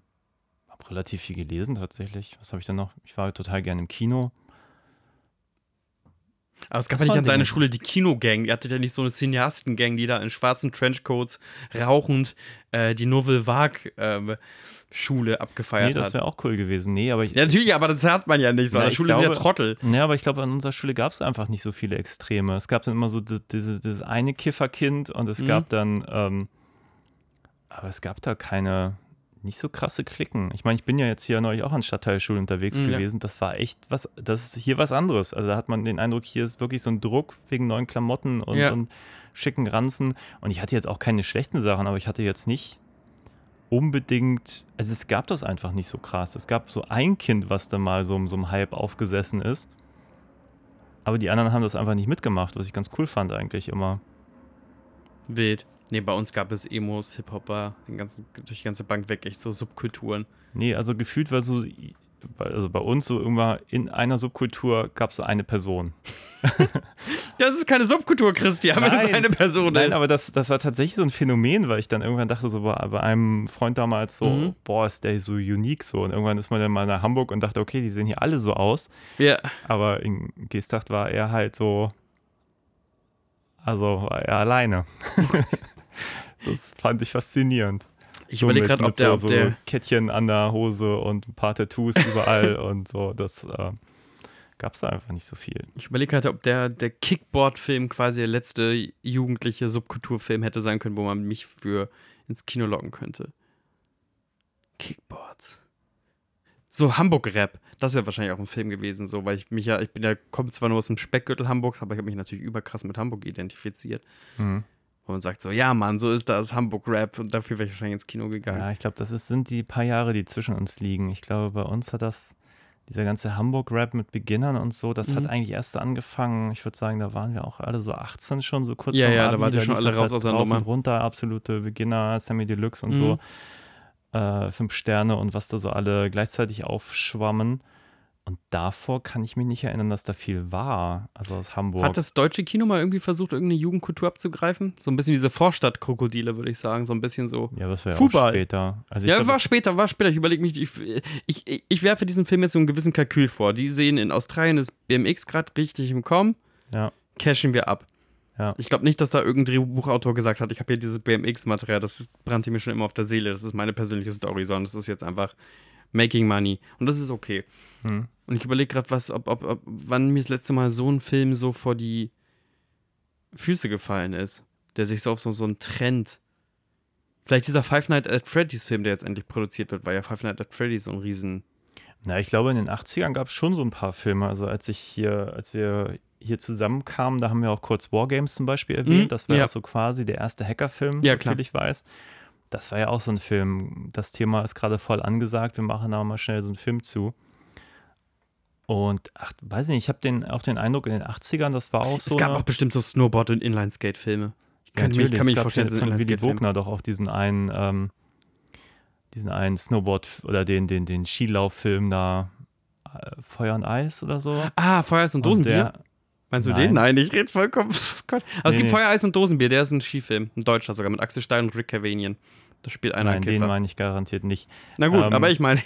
habe relativ viel gelesen tatsächlich. Was habe ich denn noch? Ich war total gerne im Kino. Aber es gab ja nicht an deiner. Schule die Kinogang. Ihr hattet ja nicht so eine Cineasten-Gang, die da in schwarzen Trenchcoats rauchend äh, die Nouvelle Vague ähm, Schule abgefeiert nee, das hat. wäre auch cool gewesen. Nee, aber ich, Ja, natürlich, aber das hat man ja nicht so. Na, An der Schule sind ja glaube- Trottel. Nee, aber ich glaube, an unserer Schule gab es einfach nicht so viele Extreme. Es gab dann immer so di- diese, dieses eine Kifferkind und es Mhm. gab dann, ähm, aber es gab da keine, nicht so krasse Klicken. Ich meine, ich bin ja jetzt hier neulich auch an Stadtteilschulen unterwegs Mhm, ja. gewesen. Das war echt was, das ist hier was anderes. Also da hat man den Eindruck, hier ist wirklich so ein Druck wegen neuen Klamotten und, Ja. und schicken Ranzen. Und ich hatte jetzt auch keine schlechten Sachen, aber ich hatte jetzt nicht unbedingt, also es gab das einfach nicht so krass. Es gab so ein Kind, was da mal so, so einem Hype aufgesessen ist. Aber die anderen haben das einfach nicht mitgemacht, was ich ganz cool fand eigentlich immer. Wild. Nee, bei uns gab es Emos, Hip-Hopper, durch die ganze Bank weg, echt so Subkulturen. Nee, also gefühlt war so, also bei uns so immer in einer Subkultur gab es so eine Person. Das ist keine Subkultur, Christian, wenn es eine Person Nein, ist. aber das, das war tatsächlich so ein Phänomen, weil ich dann irgendwann dachte, so bei, bei einem Freund damals so, Mhm. boah, ist der so unique so. Und irgendwann ist man dann mal nach Hamburg und dachte, okay, die sehen hier alle so aus. ja. Aber in Geesthacht war er halt so, also war er alleine. das fand ich faszinierend. Ich So überlege gerade, ob der, so, ob so der, Kettchen an der Hose und ein paar Tattoos überall und so. Das äh, gab es da einfach nicht so viel. ich überlege gerade, ob der, der Kickboard-Film quasi der letzte jugendliche Subkulturfilm hätte sein können, wo man mich für ins Kino locken könnte. Kickboards. So Hamburg-Rap, das wäre wahrscheinlich auch ein Film gewesen, so, weil ich mich ja, ich bin ja, komme zwar nur aus dem Speckgürtel Hamburgs, aber ich habe mich natürlich überkrass mit Hamburg identifiziert. Mhm. Wo man sagt so, ja Mann, so ist das Hamburg-Rap und dafür wäre ich wahrscheinlich ins Kino gegangen. Ja, ich glaube, das ist, sind die paar Jahre, die zwischen uns liegen. Ich glaube, bei uns hat das, dieser ganze Hamburg-Rap mit Beginnern und so, das hat Mhm. eigentlich erst angefangen. Ich würde sagen, da waren wir auch alle so 18 schon, so kurz Ja, ja, da Abi, wart ihr schon alle das raus halt aus der Nummer. und runter, absolute Beginner, Sammy Deluxe und Mhm. so. Äh, fünf Sterne und was da so alle gleichzeitig aufschwammen. Und davor kann ich mich nicht erinnern, dass da viel war. Also aus Hamburg. Hat das deutsche Kino mal irgendwie versucht, irgendeine Jugendkultur abzugreifen? So ein bisschen diese Vorstadtkrokodile, würde ich sagen. So ein bisschen so. ja, das war ja Fußball. auch später. Also Ja, glaub, war das- später, war später. Ich überlege mich, ich, ich, ich, ich werfe diesem Film jetzt so einen gewissen Kalkül vor. Die sehen in Australien ist BMX gerade richtig im Kommen, Ja, cashen wir ab. Ja. Ich glaube nicht, dass da irgendein Drehbuchautor gesagt hat, ich habe hier dieses BMX-Material, das brannte mir schon immer auf der Seele. Das ist meine persönliche Story, sondern das ist jetzt einfach Making Money. Und das ist okay. Hm. Und ich überlege gerade, was, ob, ob, ob, wann mir das letzte Mal so ein Film so vor die Füße gefallen ist, der sich so auf so, so einen Trend. Vielleicht dieser Five Nights at Freddy's Film, der jetzt endlich produziert wird, weil ja Five Nights at Freddy's so ein riesen. Na, ich glaube, in den 80ern gab es schon so ein paar Filme. Also als ich hier, als wir hier zusammenkamen, da haben wir auch kurz Wargames zum Beispiel erwähnt. Mhm, Das war ja. ja so quasi der erste Hackerfilm, Ja, klar. ich weiß. Das war ja auch so ein Film. Das Thema ist gerade voll angesagt. Wir machen da mal schnell so einen Film zu. Und ach, weiß nicht, ich habe den, auch den Eindruck, in den 80ern, das war auch so. es gab eine, auch bestimmt so Snowboard- und Inlineskate-Filme. Ich Ja, kann, mich, kann es gab vorstellen, es ein von Willy Bogner doch auch diesen einen, ähm, diesen einen Snowboard oder den, den, den Skilauffilm da, äh, Feuer und Eis oder so. Ah, Feuereis und Und Dosenbier? der- Meinst du Nein. den? Nein, ich rede vollkommen. Gott. Aber es Nee, gibt nee. Feuer, Eis und Dosenbier, der ist ein Skifilm. Ein deutscher sogar, mit Axel Stein und Rick Cavanian. Da spielt einer Nein, den Käfer. meine ich garantiert nicht. Na gut, ähm, aber ich meine,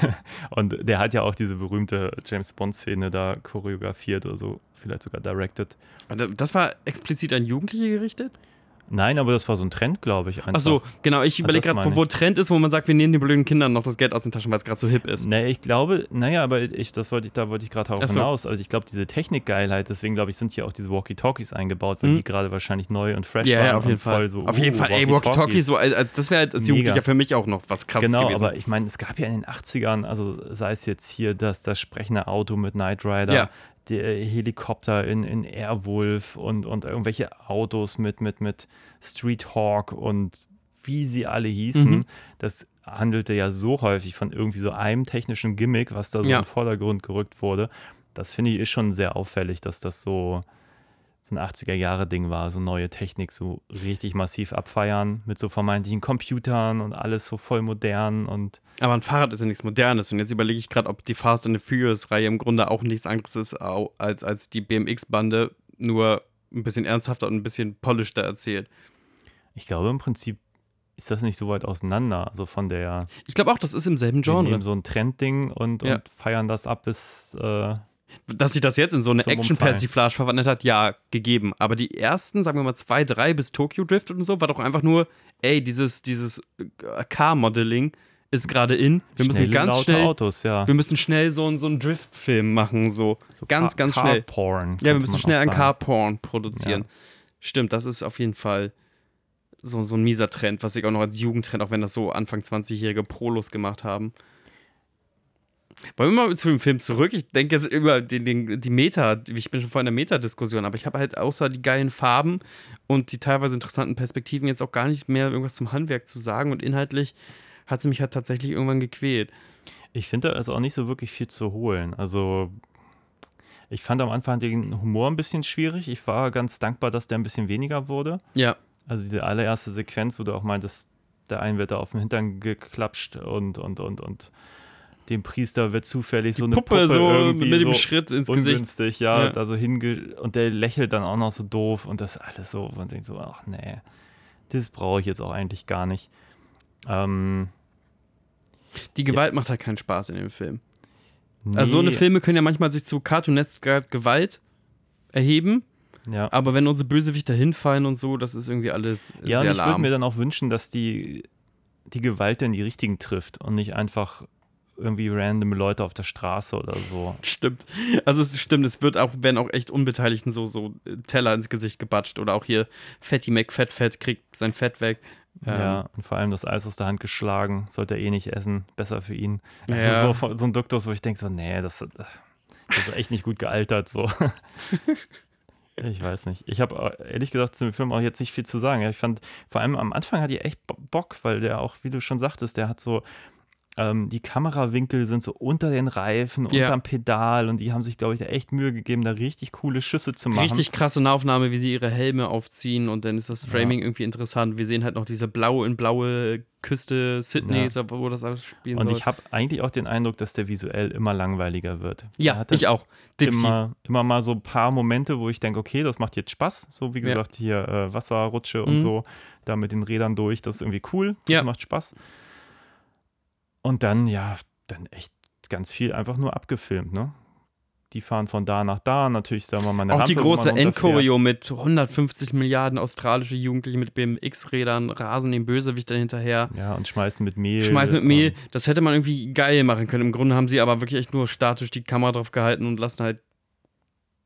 Und der hat ja auch diese berühmte James Bond-Szene da choreografiert oder so, vielleicht sogar directed. das war explizit an Jugendliche gerichtet? Nein, aber das war so ein Trend, glaube ich. Einfach. Ach so, genau. Ich überlege das gerade, wo, wo Trend ist, wo man sagt, wir nehmen den blöden Kindern noch das Geld aus den Taschen, weil es gerade so hip ist. Nee, ich glaube, naja, aber ich, das wollte ich, da wollte ich gerade Ach so. hinaus. Also ich glaube, diese Technikgeilheit, deswegen glaube ich, sind hier auch diese Walkie-Talkies eingebaut, weil Mhm. die gerade wahrscheinlich neu und fresh Ja, waren ja, auf jeden Fall. so. auf jeden uh, Fall, ey, Walkie-Talkie, so, als, als, das wäre halt als. Jugendlicher für mich auch noch was krasses Genau, gewesen. aber ich meine, es gab ja in den 80ern, also sei es jetzt hier das, das sprechende Auto mit Knight Rider, Ja. Der Helikopter in, in Airwolf und, und irgendwelche Autos mit, mit, mit Street Hawk und wie sie alle hießen, Mhm. das handelte ja so häufig von irgendwie so einem technischen Gimmick, was da so Ja. in den Vordergrund gerückt wurde. Das finde ich ist schon sehr auffällig, dass das so, so ein 80er-Jahre-Ding war, so neue Technik so richtig massiv abfeiern mit so vermeintlichen Computern und alles so voll modern und Aber ein Fahrrad ist ja nichts Modernes. Und jetzt überlege ich gerade, ob die Fast and the Furious-Reihe im Grunde auch nichts anderes ist als, als die BMX-Bande, nur ein bisschen ernsthafter und ein bisschen polischter erzählt. Ich glaube, im Prinzip ist das nicht so weit auseinander. Also von der, Ich glaube auch, das ist im selben Genre. so ein Trendding und, Ja. und feiern das ab bis, äh, Dass sich das jetzt in so eine Action-Persiflage verwandelt hat, ja, gegeben. Aber die ersten, sagen wir mal zwei, drei bis Tokyo Drift und so, war doch einfach nur, ey, dieses, dieses äh, Car-Modeling ist gerade in. Wir müssen schnelle, ganz laute schnell, Autos, ja. wir müssen schnell so, einen- so einen Drift-Film machen, so. So ganz, Car- ganz schnell. Car-Porn, Ja, wir müssen schnell auch ein sagen. Car-Porn produzieren. Ja. Stimmt, das ist auf jeden Fall so, so ein mieser Trend, was ich auch noch als Jugendtrend, auch wenn das so Anfang 20-jährige Prolos gemacht haben. Wollen wir mal zu dem Film zurück? Ich denke jetzt über den, den, die Meta, ich bin schon vor einer Meta-Diskussion, aber ich habe halt außer die geilen Farben und die teilweise interessanten Perspektiven jetzt auch gar nicht mehr irgendwas zum Handwerk zu sagen und inhaltlich hat sie mich halt tatsächlich irgendwann gequält. Ich finde da ist auch nicht so wirklich viel zu holen. Also ich fand am Anfang den Humor ein bisschen schwierig. Ich war ganz dankbar, dass der ein bisschen weniger wurde. Ja, Also diese allererste Sequenz, wo du auch meintest, der ein wird da auf den Hintern geklatscht und, und, und, und dem Priester wird zufällig so eine Puppe, Puppe, so irgendwie mit dem so Schritt ins Gesicht. ungünstig, ja, Ja. da so hinge und der lächelt dann auch noch so doof und das alles so und denkt so, ach nee, das brauche ich jetzt auch eigentlich gar nicht. Ähm, Die Gewalt macht halt keinen Spaß in dem Film. Also so eine nee, Filme können ja manchmal sich zu cartoonesker Gewalt erheben, ja. aber wenn unsere Bösewichter hinfallen und so, das ist irgendwie alles Ja, und sehr ich würde mir dann auch wünschen, dass die, die Gewalt dann die richtigen trifft und nicht einfach irgendwie random Leute auf der Straße oder so. Stimmt. Also es stimmt, es wird auch, werden auch echt Unbeteiligten so, so äh, Teller ins Gesicht gebatscht. Oder auch hier Fatty McFett Fett kriegt sein Fett weg. Ähm, Ja, und vor allem das Eis aus der Hand geschlagen, sollte er eh nicht essen, besser für ihn. Das Ja. so, so ein Duktus, wo ich denke so, nee, das, das ist echt nicht gut gealtert so. Ich weiß nicht. Ich habe ehrlich gesagt zu dem Film auch jetzt nicht viel zu sagen. Ich fand, vor allem am Anfang hat die echt Bo- Bock, weil der auch, wie du schon sagtest, der hat so, ähm, die Kamerawinkel sind so unter den Reifen, Ja. unterm Pedal und die haben sich, glaube ich, da echt Mühe gegeben, da richtig coole Schüsse zu machen. Richtig krasse Nahaufnahme, wie sie ihre Helme aufziehen und dann ist das Framing irgendwie interessant. Wir sehen halt noch diese blaue in blaue Küste Sydneys, wo das alles spielen Und soll. ich habe eigentlich auch den Eindruck, dass der visuell immer langweiliger wird. Ja, ich auch. Definitiv. Immer, immer mal so ein paar Momente, wo ich denke, okay, das macht jetzt Spaß. So wie Ja. gesagt, hier äh, Wasserrutsche und Mhm. so, da mit den Rädern durch, das ist irgendwie cool. Das Ja. macht Spaß. Und dann, ja, dann echt ganz viel einfach nur abgefilmt, ne? Die fahren von da nach da, natürlich, sagen wir mal, eine Auch die Rampe, man große. Endchoreo mit 150 Milliarden australische Jugendliche mit BMX-Rädern, rasen den Bösewicht dann hinterher. Ja, und schmeißen mit Mehl. Schmeißen mit Mehl. Das hätte man irgendwie geil machen können. Im Grunde haben sie aber wirklich echt nur statisch die Kamera drauf gehalten und lassen halt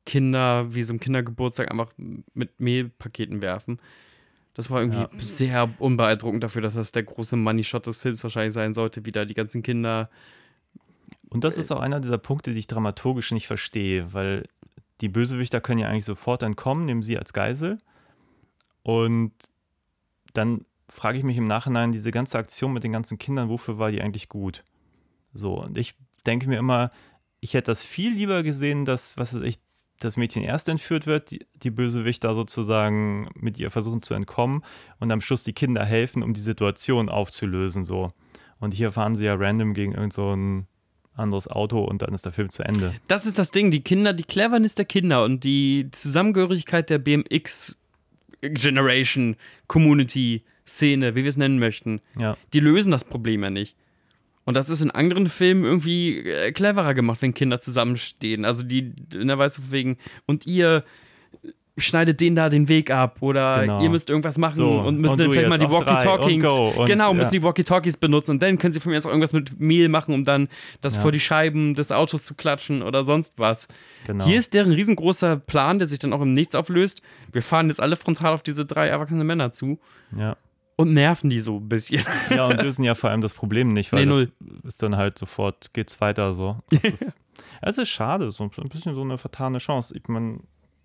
Kinder wie so ein Kindergeburtstag einfach mit Mehlpaketen werfen. Das war irgendwie Ja. sehr unbeeindruckend dafür, dass das der große Money-Shot des Films wahrscheinlich sein sollte, wie da die ganzen Kinder. Und das ist auch einer dieser Punkte, die ich dramaturgisch nicht verstehe, weil die Bösewichter können ja eigentlich sofort entkommen, nehmen sie als Geisel. Und dann frage ich mich im Nachhinein, diese ganze Aktion mit den ganzen Kindern, wofür war die eigentlich gut? So, und ich denke mir immer, ich hätte das viel lieber gesehen, dass, was weiß ich, das Mädchen erst entführt wird, die, die Bösewichter sozusagen mit ihr versuchen zu entkommen und am Schluss die Kinder helfen, um die Situation aufzulösen. So. Und hier fahren sie ja random gegen irgend so ein anderes Auto und dann ist der Film zu Ende. Das ist das Ding, die Kinder, die Cleverness der Kinder und die Zusammengehörigkeit der BMX Generation, Community, Szene, wie wir es nennen möchten, Ja, die lösen das Problem ja nicht. Und das ist in anderen Filmen irgendwie äh, cleverer gemacht, wenn Kinder zusammenstehen. Also die, ne, weißt du, wegen, und ihr schneidet denen da den Weg ab oder Genau. ihr müsst irgendwas machen So, und und dann vielleicht mal die Walkie-Talkies, genau, ja. müssen die Walkie-Talkies benutzen und dann können sie von mir auch irgendwas mit Mehl machen, um dann das Ja. vor die Scheiben des Autos zu klatschen oder sonst was. genau. Hier ist deren riesengroßer Plan, der sich dann auch im Nichts auflöst. Wir fahren jetzt alle frontal auf diese drei erwachsenen Männer zu ja. Und nerven die so ein bisschen. ja, und lösen ja vor allem das Problem nicht, weil Nee, das null. ist dann halt sofort, geht's weiter so. Das ist, es ist schade, so ein bisschen so eine vertane Chance. Ich meine,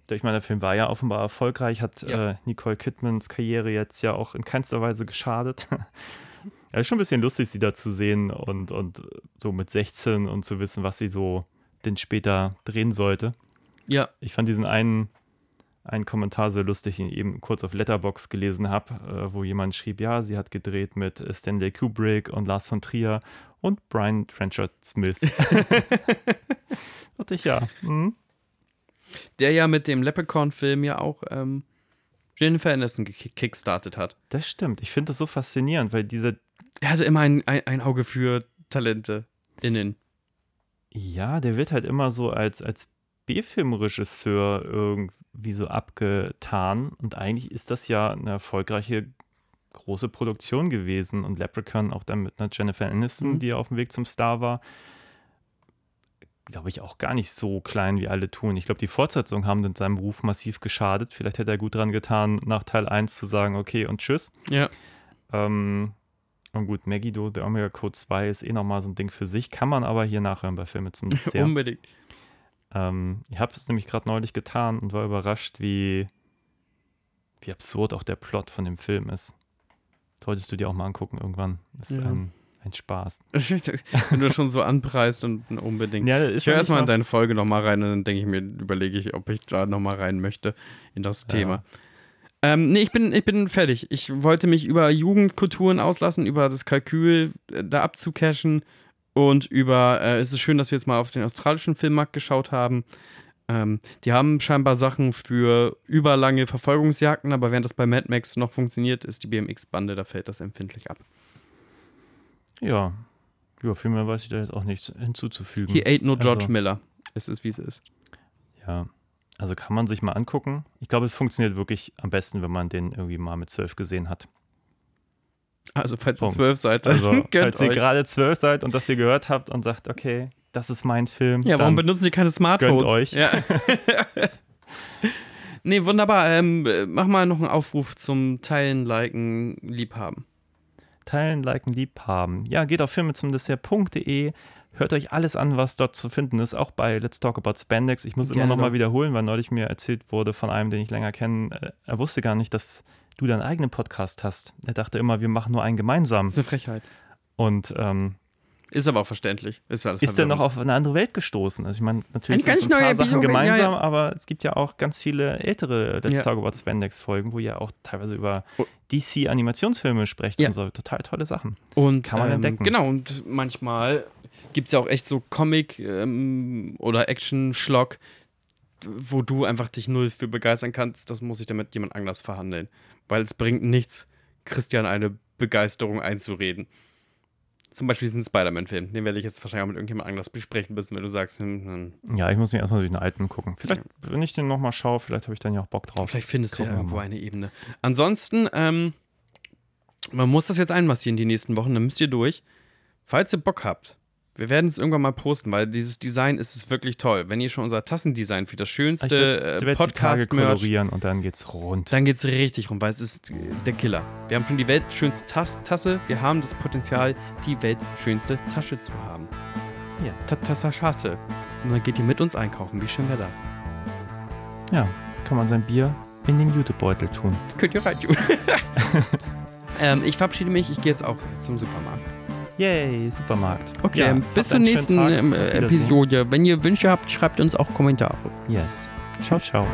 ich meine, der Film war ja offenbar erfolgreich, hat Ja. äh, Nicole Kidmans Karriere jetzt ja auch in keinster Weise geschadet. ja, ist schon ein bisschen lustig, sie da zu sehen und, und so mit 16 und zu wissen, was sie so denn später drehen sollte. ja, Ich fand diesen einen, einen Kommentar sehr lustig, den ich eben kurz auf Letterbox gelesen habe, äh, wo jemand schrieb, ja, sie hat gedreht mit Stanley Kubrick und Lars von Trier und Brian Trenchard Smith. dachte ich, ja. Mhm. der ja mit dem Leprechaun-Film ja auch ähm, Jennifer Aniston gekickstartet hat. Das stimmt. Ich finde das so faszinierend, weil diese, Er hatte immer ein, ein, ein Auge für Talente innen. ja, der wird halt immer so als, als B-Film-Regisseur irgendwie so abgetan und eigentlich ist das ja eine erfolgreiche große Produktion gewesen und Leprechaun auch dann mit einer Jennifer Aniston, Mhm. die ja auf dem Weg zum Star war, glaube ich auch gar nicht so klein, wie alle tun. Ich glaube, die Fortsetzungen haben dann seinem Ruf massiv geschadet. Vielleicht hätte er gut dran getan, nach Teil 1 zu sagen, okay und tschüss. Ja. Ähm, und gut, Megiddo, The Omega Code 2 ist eh nochmal so ein Ding für sich, kann man aber hier nachhören bei Filme zum sehr. Unbedingt. Ähm, ich habe es nämlich gerade neulich getan und war überrascht, wie, wie absurd auch der Plot von dem Film ist. Solltest du dir auch mal angucken irgendwann. Ist Ja. ein, ein Spaß. Wenn du schon so anpreist und unbedingt. Ja, ich höre ja erstmal in deine Folge nochmal rein und dann denke ich mir, überlege ich, ob ich da nochmal rein möchte in das Thema. Ähm, nee, ich bin, ich bin fertig. Ich wollte mich über Jugendkulturen auslassen, über das Kalkül äh, da abzucashen und über, äh, es ist schön, dass wir jetzt mal auf den australischen Filmmarkt geschaut haben. Ähm, die haben scheinbar Sachen für überlange Verfolgungsjagden, aber während das bei Mad Max noch funktioniert, ist die BMX-Bande, da fällt das empfindlich ab. Ja. Ja, viel mehr weiß ich da jetzt auch nichts hinzuzufügen. He ain't no George Also- Miller. Es ist, wie es ist. Ja. Also kann man sich mal angucken. Ich glaube, es funktioniert wirklich am besten, wenn man den irgendwie mal mit zwölf gesehen hat. Also, falls ihr Punkt. zwölf seid, dann Also, falls ihr euch. gerade zwölf seid und das hier gehört habt und sagt, okay, das ist mein Film. Ja, warum benutzen die keine Smartphones? gönnt euch. Ja. nee, wunderbar. Ähm, äh, mach mal noch einen Aufruf zum Teilen, Liken, Liebhaben. teilen, liken, liebhaben. Ja, geht auf filmezumdessert.de. Hört euch alles an, was dort zu finden ist, auch bei Let's Talk About Spandex. Ich muss immer Gerne noch mal wiederholen, weil neulich mir erzählt wurde von einem, den ich länger kenne, äh, er wusste gar nicht, dass du deinen eigenen Podcast hast. Er dachte immer, wir machen nur einen gemeinsam. Das ist eine Frechheit. Und ähm, Ist aber auch verständlich. Ist, alles ist er noch auf eine andere Welt gestoßen. Also ich meine, natürlich Eine sind ganz ein paar neue Sachen ja, gemeinsam, ja. aber es gibt ja auch ganz viele ältere Let's Ja. Talk About Spandex Folgen, wo ihr auch teilweise über Oh. DC Animationsfilme sprecht Ja. und so. Total tolle Sachen. Und, Kann man ähm, entdecken. Genau, und manchmal gibt es ja auch echt so Comic- ähm, oder Action-Schlock, wo du einfach dich null für begeistern kannst. Das muss ich dann mit jemand anders verhandeln. Weil es bringt nichts, Christian eine Begeisterung einzureden. Zum Beispiel diesen Spider-Man-Film. Den werde ich jetzt wahrscheinlich auch mit irgendjemand anders besprechen müssen, wenn du sagst, hm, hm. Ja, ich muss mir erstmal durch den alten gucken. Vielleicht, wenn ich den nochmal schaue, vielleicht habe ich dann ja auch Bock drauf. Vielleicht findest du ja Gucken irgendwo mal. eine Ebene. Ansonsten, ähm, man muss das jetzt einmassieren die nächsten Wochen, dann müsst ihr durch. Falls ihr Bock habt, wir werden es irgendwann mal posten, weil dieses Design ist es wirklich toll. Wenn ihr schon unser Tassendesign für das schönste äh, Podcast-Merch, kolorieren und dann geht's rund. dann geht es richtig rum, weil es ist äh, der Killer. Wir haben schon die weltschönste Tas Tasse, wir haben das Potenzial, die weltschönste Tasche zu haben. Yes. Ta Tasse. Und dann geht ihr mit uns einkaufen. Wie schön wäre das? Ja, kann man sein Bier in den Jutebeutel tun. Könnt ihr reintun. ähm, ich verabschiede mich, ich gehe jetzt auch zum Supermarkt. Yay, Supermarkt. Okay, Ja, bis zur nächsten ähm, äh. Episode. Wenn ihr Wünsche habt, schreibt uns auch Kommentare. Yes. Ciao, ciao.